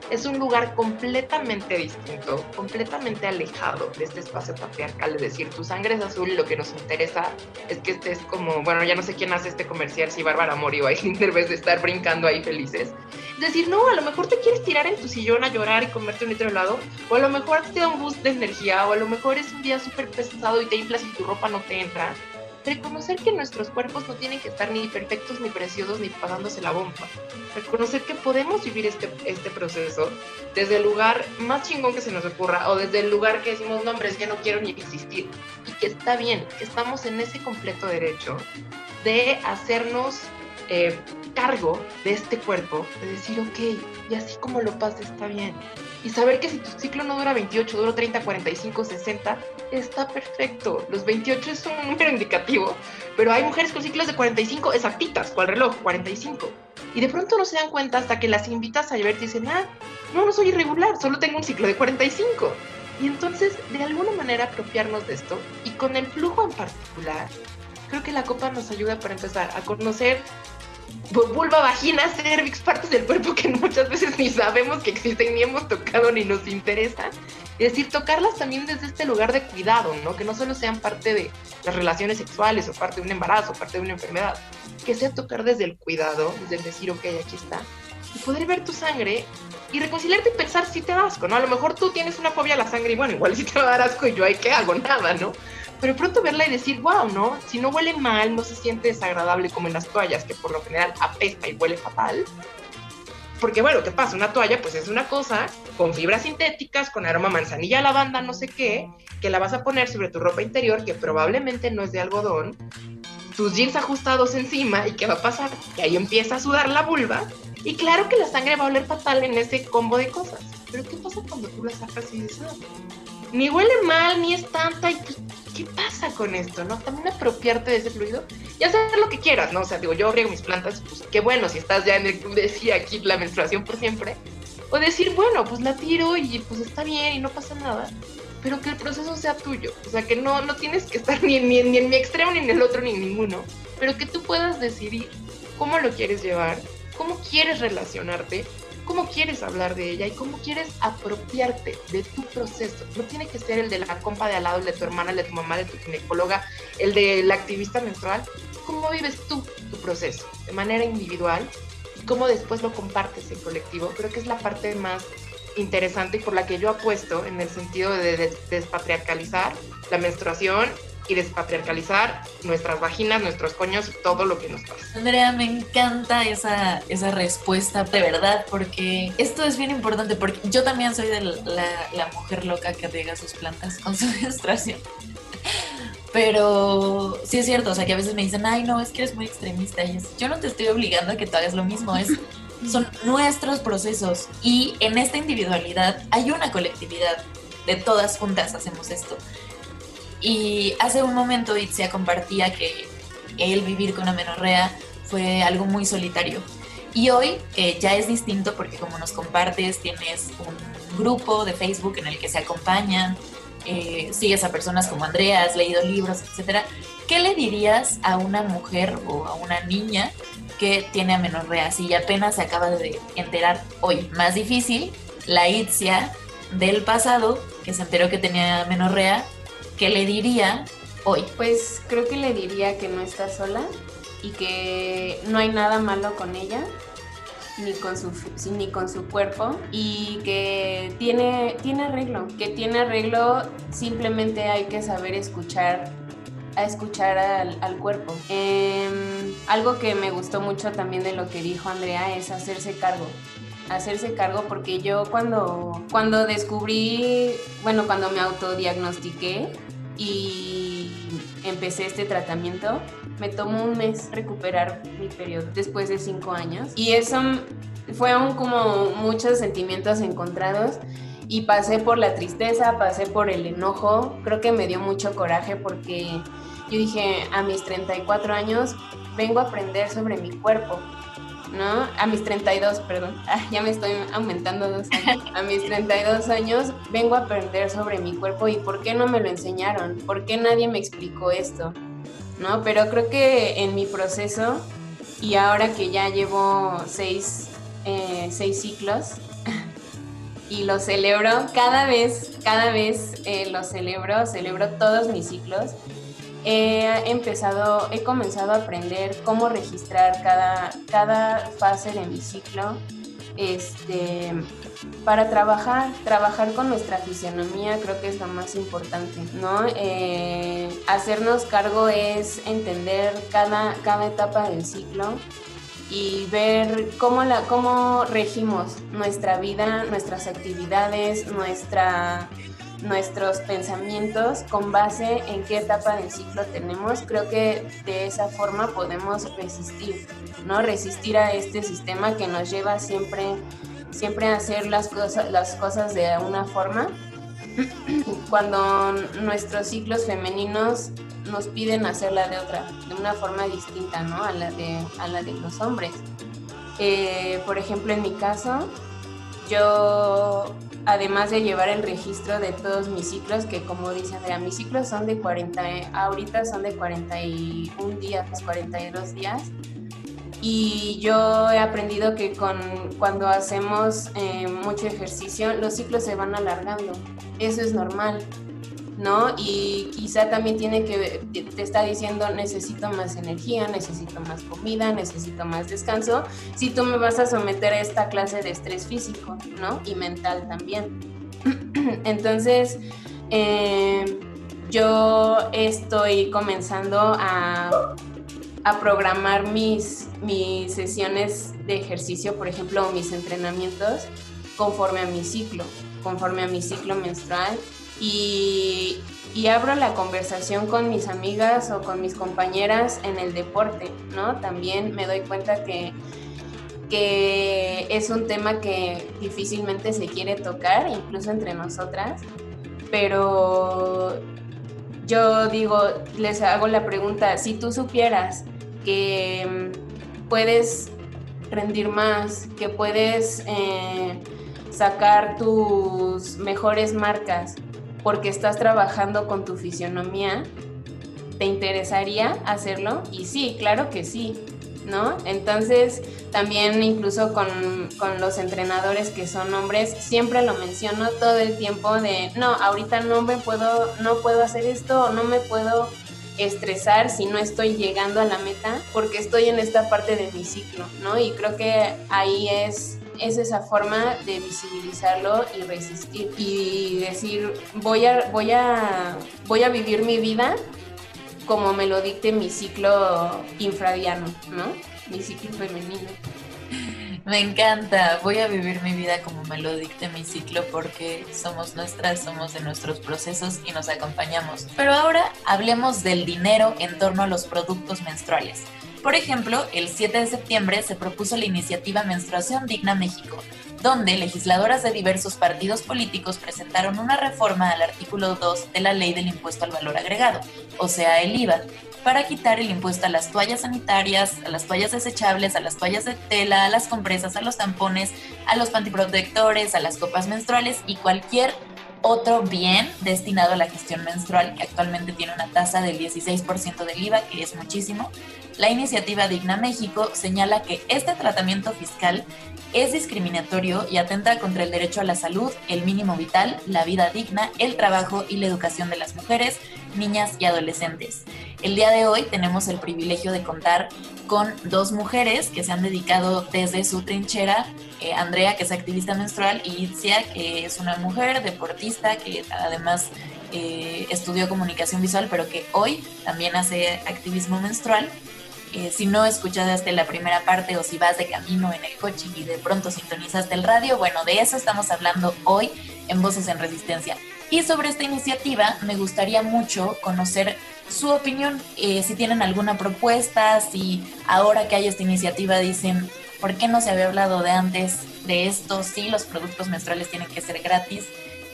es un lugar completamente distinto, completamente alejado de este espacio patriarcal. Es decir, tu sangre es azul y lo que nos interesa es que estés como, bueno, ya no sé quién hace este comercial, si Bárbara Mori o en vez de estar brincando ahí felices. Es decir, no, a lo mejor te quieres tirar en tu sillón a llorar y comerte un litro de helado, o a lo mejor te da un boost de energía, o a lo mejor es un día súper pesado y te inflas y tu ropa no te entra reconocer que nuestros cuerpos no tienen que estar ni perfectos, ni preciosos, ni pasándose la bomba. Reconocer que podemos vivir este, este proceso desde el lugar más chingón que se nos ocurra o desde el lugar que decimos, no, hombre, es que no quiero ni existir. Y que está bien, que estamos en ese completo derecho de hacernos eh, cargo de este cuerpo, de decir, ok, y así como lo pasa está bien. Y saber que si tu ciclo no dura 28, dura 30, 45, 60, está perfecto. Los 28 es un número indicativo, pero hay mujeres con ciclos de 45 exactitas, cual reloj, 45. Y de pronto no se dan cuenta hasta que las invitas a ver y dicen, ah, no, no soy irregular, solo tengo un ciclo de 45. Y entonces, de alguna manera, apropiarnos de esto y con el flujo en particular, creo que la copa nos ayuda para empezar a conocer vulva, vagina, cervix, partes del cuerpo que muchas veces ni sabemos que existen, ni hemos tocado, ni nos interesa. Es decir, tocarlas también desde este lugar de cuidado, ¿no? Que no solo sean parte de las relaciones sexuales o parte de un embarazo, o parte de una enfermedad, que sea tocar desde el cuidado, desde el decir, ok, aquí está, y poder ver tu sangre y reconciliarte y pensar si te da asco, ¿no? A lo mejor tú tienes una fobia a la sangre y bueno, igual si te va a dar asco y yo, ¿hay qué hago? Nada, ¿no? Pero pronto verla y decir, wow, ¿no? Si no huele mal, no se siente desagradable como en las toallas, que por lo general apesta y huele fatal. Porque bueno, ¿qué pasa? Una toalla pues es una cosa con fibras sintéticas, con aroma manzanilla, lavanda, no sé qué, que la vas a poner sobre tu ropa interior, que probablemente no es de algodón, tus jeans ajustados encima, y ¿qué va a pasar? Que ahí empieza a sudar la vulva, y claro que la sangre va a oler fatal en ese combo de cosas. Pero ¿qué pasa cuando tú la sacas y dices, ni huele mal, ni es tanta, y ¿qué pasa con esto? ¿No? También apropiarte de ese fluido y hacer lo que quieras, ¿no? O sea, digo, yo riego mis plantas, pues qué bueno si estás ya en el, decía aquí, la menstruación por siempre. O decir, bueno, pues la tiro y pues está bien y no pasa nada, pero que el proceso sea tuyo. O sea, que no, no tienes que estar ni, ni, ni en mi extremo, ni en el otro, ni en ninguno, pero que tú puedas decidir cómo lo quieres llevar, cómo quieres relacionarte cómo quieres hablar de ella y cómo quieres apropiarte de tu proceso. No tiene que ser el de la compa de al lado, el de tu hermana, el de tu mamá, el de tu ginecóloga, el de la activista menstrual. ¿Cómo vives tú tu proceso de manera individual y cómo después lo compartes en colectivo? Creo que es la parte más interesante y por la que yo apuesto en el sentido de despatriarcalizar la menstruación y despatriarcalizar nuestras vaginas, nuestros coños y todo lo que nos pasa. Andrea, me encanta esa, esa respuesta de verdad, porque esto es bien importante, porque yo también soy de la, la, mujer loca que riega sus plantas con su menstruación. Pero sí es cierto, o sea, que a veces me dicen, ay, no, es que eres muy extremista. Y yo no te estoy obligando a que tú hagas lo mismo, es, son nuestros procesos. Y en esta individualidad hay una colectividad, de todas juntas hacemos esto. Y hace un momento Itzia compartía que el vivir con amenorrea fue algo muy solitario. Y hoy eh, ya es distinto porque como nos compartes, tienes un grupo de Facebook en el que se acompañan, eh, sigues a personas como Andrea, has leído libros, etc. ¿Qué le dirías a una mujer o a una niña que tiene amenorrea si apenas se acaba de enterar hoy? Más difícil, la Itzia del pasado, que se enteró que tenía amenorrea ¿qué le diría hoy? Pues creo que le diría que no está sola y que no hay nada malo con ella, ni con su, ni con su cuerpo, y que tiene, tiene arreglo, que tiene arreglo, simplemente hay que saber escuchar a escuchar al, cuerpo. Em, algo que me gustó mucho también de lo que dijo Andrea es hacerse cargo hacerse cargo porque yo cuando, cuando descubrí, bueno, cuando me autodiagnostiqué y empecé este tratamiento, me tomó un mes recuperar mi periodo después de cinco años. Y eso fueron como muchos sentimientos encontrados. Y pasé por la tristeza, pasé por el enojo, creo que me dio mucho coraje porque yo dije a mis 34 años vengo a aprender sobre mi cuerpo ¿no? A mis 32, perdón, ah, ya me estoy aumentando dos años. A mis 32 años vengo a aprender sobre mi cuerpo y por qué no me lo enseñaron, por qué nadie me explicó esto, ¿no? Pero creo que en mi proceso y ahora que ya llevo seis, eh, seis ciclos y lo celebro, cada vez, cada vez eh, lo celebro, celebro todos mis ciclos he empezado, he comenzado a aprender cómo registrar cada, cada fase de mi ciclo este, para trabajar, trabajar con nuestra fisionomía creo que es lo más importante, ¿no? Eh, hacernos cargo es entender cada, cada etapa del ciclo y ver cómo, la, cómo regimos nuestra vida, nuestras actividades, nuestra nuestros pensamientos con base en qué etapa del ciclo tenemos, creo que de esa forma podemos resistir, ¿no? Resistir a este sistema que nos lleva siempre siempre hacer las cosas, las cosas de una forma. Cuando nuestros ciclos femeninos nos piden hacerla de otra, de una forma distinta, ¿no? A la de, a la de los hombres. Eh, por ejemplo, en mi caso, yo, además de llevar el registro de todos mis ciclos, que como dice Andrea, mis ciclos son de 40, ahorita son de 41 días, 42 días, y yo he aprendido que con, cuando hacemos eh, mucho ejercicio, los ciclos se van alargando. Eso es normal. ¿No? Y quizá también tiene que, te está diciendo, necesito más energía, necesito más comida, necesito más descanso, si tú me vas a someter a esta clase de estrés físico, ¿no? Y mental también. Entonces, eh, yo estoy comenzando a, programar mis, mis sesiones de ejercicio, por ejemplo, mis entrenamientos, conforme a mi ciclo, conforme a mi ciclo menstrual y, abro la conversación con mis amigas o con mis compañeras en el deporte, ¿no? También me doy cuenta que, que es un tema que difícilmente se quiere tocar, incluso entre nosotras, pero yo digo, les hago la pregunta, si tú supieras que puedes rendir más, que puedes eh, sacar tus mejores marcas, porque estás trabajando con tu fisionomía, ¿te interesaría hacerlo? Y sí, claro que sí, ¿no? Entonces, también incluso con, los entrenadores que son hombres, siempre lo menciono todo el tiempo de, no, ahorita no me puedo, no puedo hacer esto, no me puedo estresar si no estoy llegando a la meta, porque estoy en esta parte de mi ciclo, ¿no? Y creo que ahí es es esa forma de visibilizarlo y resistir y decir voy a, voy a, voy a vivir mi vida como me lo dicte mi ciclo infradiano, ¿no? Mi ciclo femenino. Me encanta, voy a vivir mi vida como me lo dicte mi ciclo porque somos nuestras, somos de nuestros procesos y nos acompañamos. Pero ahora hablemos del dinero en torno a los productos menstruales. Por ejemplo, el 7 de septiembre se propuso la iniciativa Menstruación Digna México, donde legisladoras de diversos partidos políticos presentaron una reforma al artículo 2 de la Ley del Impuesto al Valor Agregado, o sea, el IVA, para quitar el impuesto a las toallas sanitarias, a las toallas desechables, a las toallas de tela, a las compresas, a los tampones, a los pantiprotectores, a las copas menstruales y cualquier otro bien destinado a la gestión menstrual, que actualmente tiene una tasa del 16% del IVA, que es muchísimo, la iniciativa Digna México señala que este tratamiento fiscal es discriminatorio y atenta contra el derecho a la salud, el mínimo vital, la vida digna, el trabajo y la educación de las mujeres, niñas y adolescentes. El día de hoy tenemos el privilegio de contar con dos mujeres que se han dedicado desde su trinchera, eh, Andrea, que es activista menstrual, y Itzia, que es una mujer deportista que además eh, estudió comunicación visual, pero que hoy también hace activismo menstrual. Eh, si no escuchaste la primera parte o si vas de camino en el coche y de pronto sintonizaste el radio, bueno, de eso estamos hablando hoy en Voces en Resistencia. Y sobre esta iniciativa me gustaría mucho conocer su opinión, eh, si tienen alguna propuesta, si ahora que hay esta iniciativa dicen, ¿por qué no se había hablado de antes de esto? Si los productos menstruales tienen que ser gratis.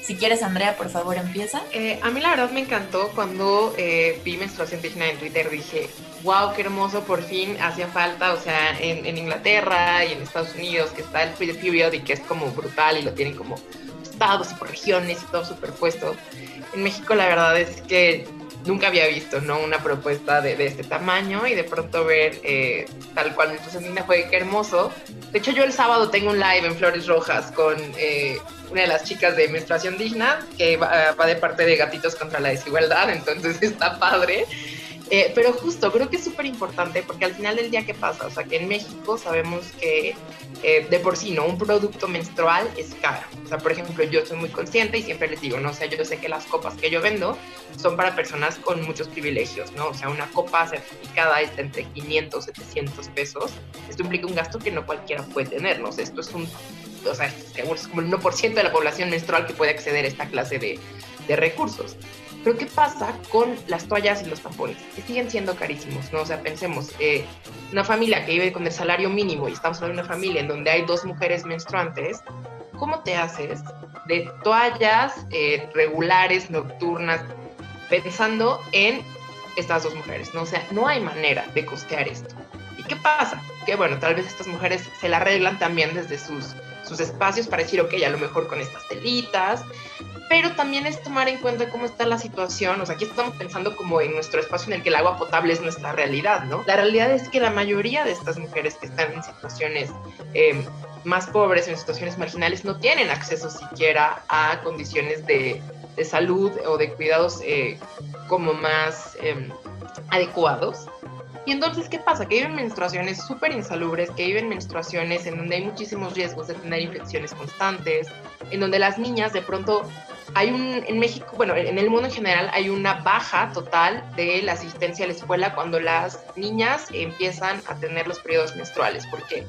Si quieres, Andrea, por favor, empieza. Eh, a mí la verdad me encantó cuando eh, vi menstruación digna en Twitter. Dije, wow, qué hermoso, por fin hacía falta. O sea, en, Inglaterra y en Estados Unidos, que está el Free Period y que es como brutal y lo tienen como estados y por regiones y todo superpuesto. En México la verdad es que nunca había visto ¿no? una propuesta de, este tamaño y de pronto ver eh, tal cual entonces Digna fue que hermoso. De hecho yo el sábado tengo un live en Flores Rojas con una de las chicas de Menstruación Digna, que va, de parte de Gatitos contra la Desigualdad, entonces está padre. Eh, pero justo, creo que es súper importante porque al final del día, ¿qué pasa? O sea, que en México sabemos que eh, de por sí, ¿no? Un producto menstrual es caro. O sea, por ejemplo, yo soy muy consciente y siempre les digo, ¿no? O sea, yo sé que las copas que yo vendo son para personas con muchos privilegios, ¿no? O sea, una copa certificada está entre 500, 700 pesos. Esto implica un gasto que no cualquiera puede tener, ¿no? O sea, esto es un o sea, es como el 1% de la población menstrual que puede acceder a esta clase de, de recursos. Pero ¿qué pasa con las toallas y los tampones? Que siguen siendo carísimos, ¿no? O sea, pensemos, eh, una familia que vive con el salario mínimo y estamos hablando de una familia en donde hay dos mujeres menstruantes, ¿cómo te haces de toallas eh, regulares, nocturnas, pensando en estas dos mujeres? ¿no? O sea, no hay manera de costear esto. ¿Y qué pasa? Que bueno, tal vez estas mujeres se la arreglan también desde sus, sus espacios para decir, ok, a lo mejor con estas telitas, pero también es tomar en cuenta cómo está la situación, o sea, aquí estamos pensando como en nuestro espacio en el que el agua potable es nuestra realidad, ¿no? La realidad es que la mayoría de estas mujeres que están en situaciones eh, más pobres, en situaciones marginales, no tienen acceso siquiera a condiciones de, de salud o de cuidados eh, como más eh, adecuados. Y entonces, ¿qué pasa? Que viven menstruaciones súper insalubres, que viven menstruaciones en donde hay muchísimos riesgos de tener infecciones constantes, en donde las niñas de pronto hay un, en México, bueno, en el mundo en general hay una baja total de la asistencia a la escuela cuando las niñas empiezan a tener los periodos menstruales. ¿Por qué?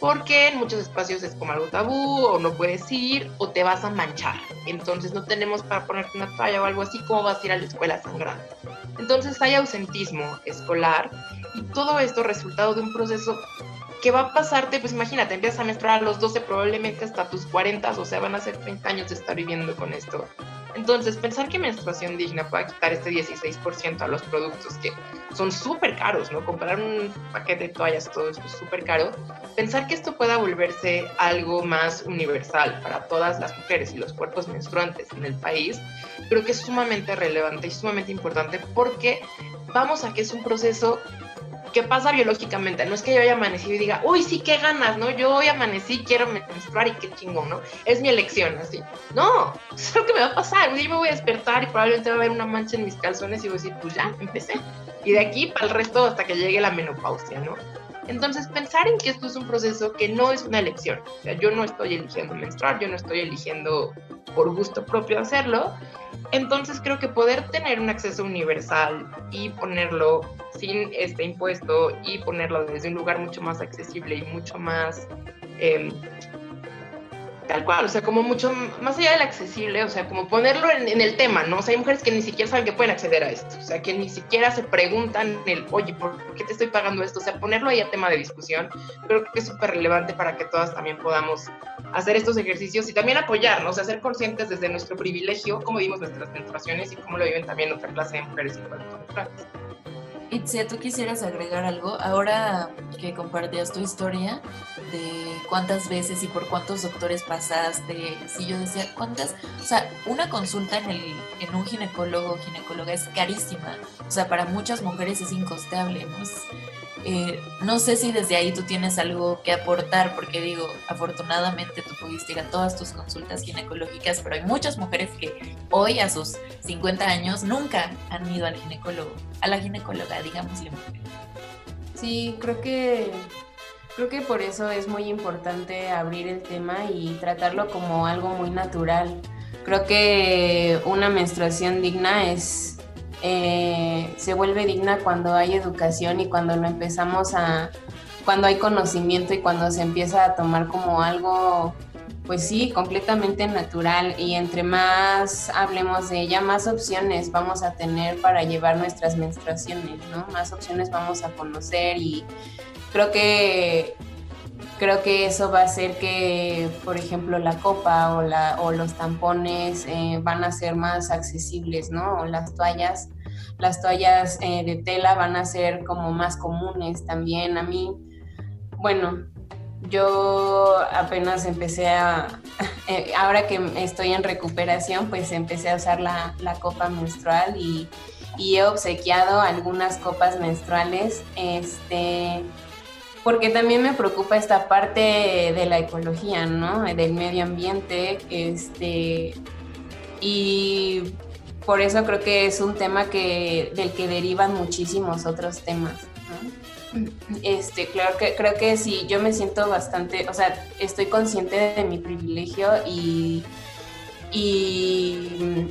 Porque en muchos espacios es como algo tabú, o no puedes ir, o te vas a manchar. Entonces no tenemos para ponerte una toalla o algo así, ¿cómo vas a ir a la escuela sangrando? Entonces hay ausentismo escolar y todo esto resultado de un proceso que va a pasarte, pues imagínate, empiezas a menstruar a los 12, probablemente hasta tus 40, o sea, van a ser 30 años de estar viviendo con esto. Entonces, pensar que menstruación digna pueda quitar este 16% a los productos que son súper caros, ¿no? Comprar un paquete de toallas, todo esto es súper caro. Pensar que esto pueda volverse algo más universal para todas las mujeres y los cuerpos menstruantes en el país, creo que es sumamente relevante y sumamente importante porque vamos a que es un proceso que pasa biológicamente. No es que yo haya amanecido y diga, uy, sí, qué ganas, ¿no? Yo hoy amanecí, quiero menstruar y qué chingón, ¿no? Es mi elección, así. No, es lo que me va a pasar. Día me voy a despertar y probablemente va a haber una mancha en mis calzones y voy a decir, pues ya, empecé. Y de aquí para el resto hasta que llegue la menopausia, ¿no? Entonces, pensar en que esto es un proceso que no es una elección. O sea, yo no estoy eligiendo menstruar, yo no estoy eligiendo por gusto propio hacerlo. Entonces, creo que poder tener un acceso universal y ponerlo sin este impuesto y ponerlo desde un lugar mucho más accesible y mucho más eh, tal cual, o sea, como mucho más allá del accesible, o sea, como ponerlo en, el tema, ¿no? O sea, hay mujeres que ni siquiera saben que pueden acceder a esto, o sea, que ni siquiera se preguntan el, oye, ¿por qué te estoy pagando esto? O sea, ponerlo ahí a tema de discusión, creo que es súper relevante para que todas también podamos hacer estos ejercicios y también apoyarnos, o ser conscientes desde nuestro privilegio, cómo vivimos nuestras menstruaciones y cómo lo viven también otra clase de mujeres y cuerpos menstruales. Itzia, ¿tú quisieras agregar algo? Ahora que compartías tu historia de cuántas veces y por cuántos doctores pasaste, si yo decía, ¿cuántas? O sea, una consulta en, el, en un ginecólogo o ginecóloga es carísima. O sea, para muchas mujeres es incosteable, ¿no? Eh, no sé si desde ahí tú tienes algo que aportar, porque digo, afortunadamente tú pudiste ir a todas tus consultas ginecológicas, pero hay muchas mujeres que hoy a sus 50 años nunca han ido al ginecólogo, a la ginecóloga, digámosle. Sí, creo que creo que por eso es muy importante abrir el tema y tratarlo como algo muy natural. Creo que una menstruación digna es eh, se vuelve digna cuando hay educación y cuando lo empezamos a, cuando hay conocimiento y cuando se empieza a tomar como algo, pues sí, completamente natural y entre más hablemos de ella, más opciones vamos a tener para llevar nuestras menstruaciones, ¿no? Más opciones vamos a conocer y creo que creo que eso va a hacer que, por ejemplo, la copa o, la, o los tampones eh, van a ser más accesibles, ¿no? O las toallas, las toallas eh, de tela van a ser como más comunes también. A mí, bueno, yo apenas empecé a, eh, ahora que estoy en recuperación, pues empecé a usar la, la copa menstrual y, y he obsequiado algunas copas menstruales, este porque también me preocupa esta parte de la ecología, ¿no? Del medio ambiente, este, y por eso creo que es un tema que, del que derivan muchísimos otros temas. Este, claro que, creo que sí, yo me siento bastante, o sea, estoy consciente de mi privilegio y, y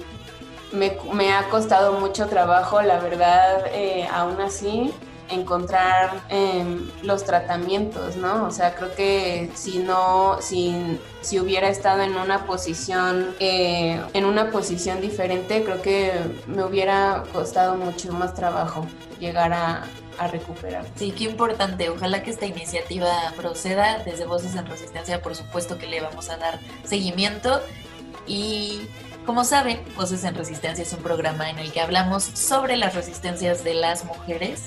me, me ha costado mucho trabajo, la verdad, eh, aún así, encontrar em, los tratamientos, ¿no? O sea, creo que si no, si, si hubiera estado en una posición, eh, en una posición diferente, creo que me hubiera costado mucho más trabajo llegar a, a recuperar. Sí, qué importante. Ojalá que esta iniciativa proceda. Desde Voces en Resistencia, por supuesto que le vamos a dar seguimiento. Y como saben, Voces en Resistencia es un programa en el que hablamos sobre las resistencias de las mujeres.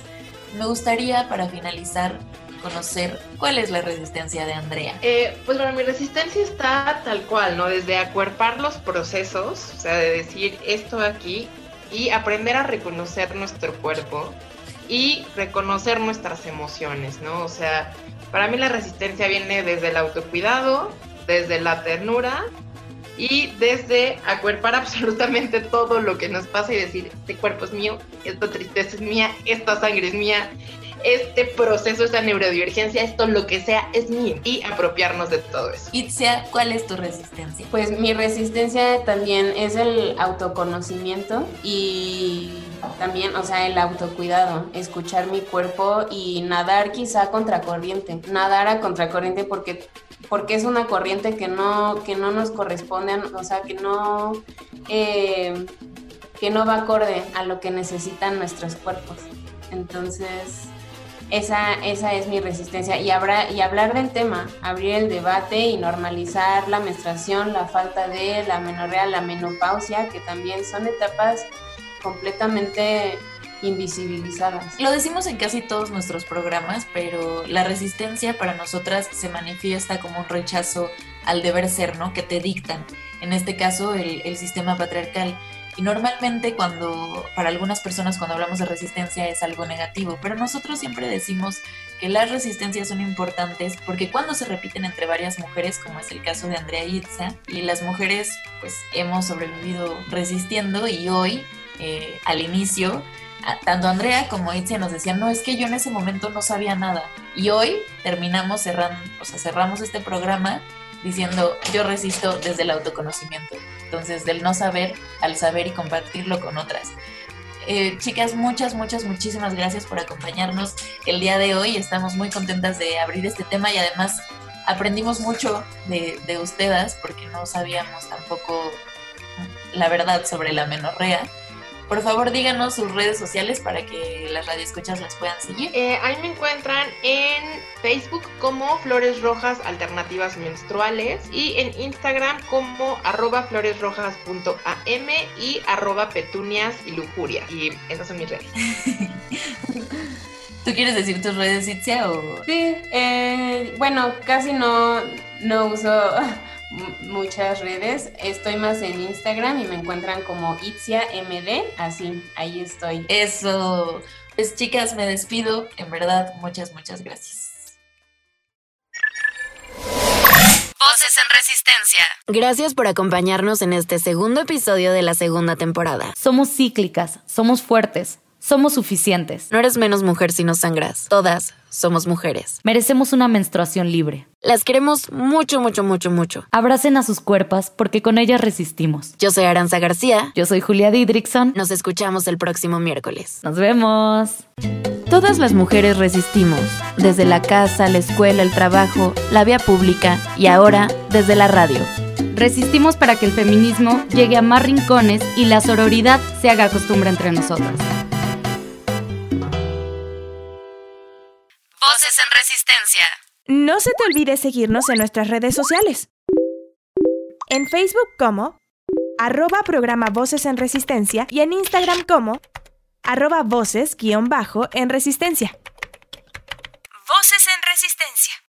Me gustaría, para finalizar, conocer cuál es la resistencia de Andrea. Eh, pues bueno, mi resistencia está tal cual, ¿no? Desde acuerpar los procesos, o sea, de decir esto aquí y aprender a reconocer nuestro cuerpo y reconocer nuestras emociones, ¿no? O sea, para mí la resistencia viene desde el autocuidado, desde la ternura y desde acuerpar absolutamente todo lo que nos pasa y decir, este cuerpo es mío, esta tristeza es mía, esta sangre es mía, este proceso, esta neurodivergencia, esto lo que sea es mío y apropiarnos de todo eso. Itzia, ¿cuál es tu resistencia? Pues mi resistencia también es el autoconocimiento y también, o sea, el autocuidado, escuchar mi cuerpo y nadar quizá contracorriente, nadar a contracorriente porque porque es una corriente que no que no nos corresponde, o sea, que no eh, que no va acorde a lo que necesitan nuestros cuerpos. Entonces, esa, esa es mi resistencia. Y, habrá, y hablar del tema, abrir el debate y normalizar la menstruación, la falta de la menorrea, la menopausia, que también son etapas completamente invisibilizadas. Lo decimos en casi todos nuestros programas, pero la resistencia para nosotras se manifiesta como un rechazo al deber ser, ¿no? Que te dictan. En este caso, el, el sistema patriarcal. Y normalmente cuando, para algunas personas cuando hablamos de resistencia es algo negativo, pero nosotros siempre decimos que las resistencias son importantes porque cuando se repiten entre varias mujeres, como es el caso de Andrea Itza, y las mujeres pues hemos sobrevivido resistiendo y hoy, eh, al inicio, tanto Andrea como Itzia nos decían, no, es que yo en ese momento no sabía nada. Y hoy terminamos cerrando, o sea, cerramos este programa diciendo, yo resisto desde el autoconocimiento. Entonces, del no saber al saber y compartirlo con otras. Eh, chicas, muchas, muchas, muchísimas gracias por acompañarnos el día de hoy. Estamos muy contentas de abrir este tema y además aprendimos mucho de, de ustedes porque no sabíamos tampoco la verdad sobre la menorrea. Por favor, díganos sus redes sociales para que las radioescuchas las puedan seguir. Eh, ahí me encuentran en Facebook como Flores Rojas Alternativas Menstruales y en Instagram como arroba floresrojas.am y arroba petunias y lujuria. Y esas son mis redes. ¿Tú quieres decir tus redes, Itzia? O... Sí, eh, bueno, casi no, no uso muchas redes. Estoy más en Instagram y me encuentran como Itzia MD. Así, ahí estoy. Eso. Pues chicas, me despido. En verdad, muchas, muchas gracias. Voces en Resistencia. Gracias por acompañarnos en este segundo episodio de la segunda temporada. Somos cíclicas, somos fuertes, somos suficientes. No eres menos mujer si no sangras. Todas somos mujeres. Merecemos una menstruación libre. Las queremos mucho, mucho, mucho, mucho. Abracen a sus cuerpos porque con ellas resistimos. Yo soy Aranza García. Yo soy Julia Didrickson. Nos escuchamos el próximo miércoles. Nos vemos. Todas las mujeres resistimos, desde la casa, la escuela, el trabajo, la vía pública y ahora desde la radio. Resistimos para que el feminismo llegue a más rincones y la sororidad se haga costumbre entre nosotras. Voces en Resistencia. No se te olvide seguirnos en nuestras redes sociales. En Facebook como arroba programa Voces en Resistencia y en Instagram como arroba voces guion bajo en Resistencia. Voces en Resistencia.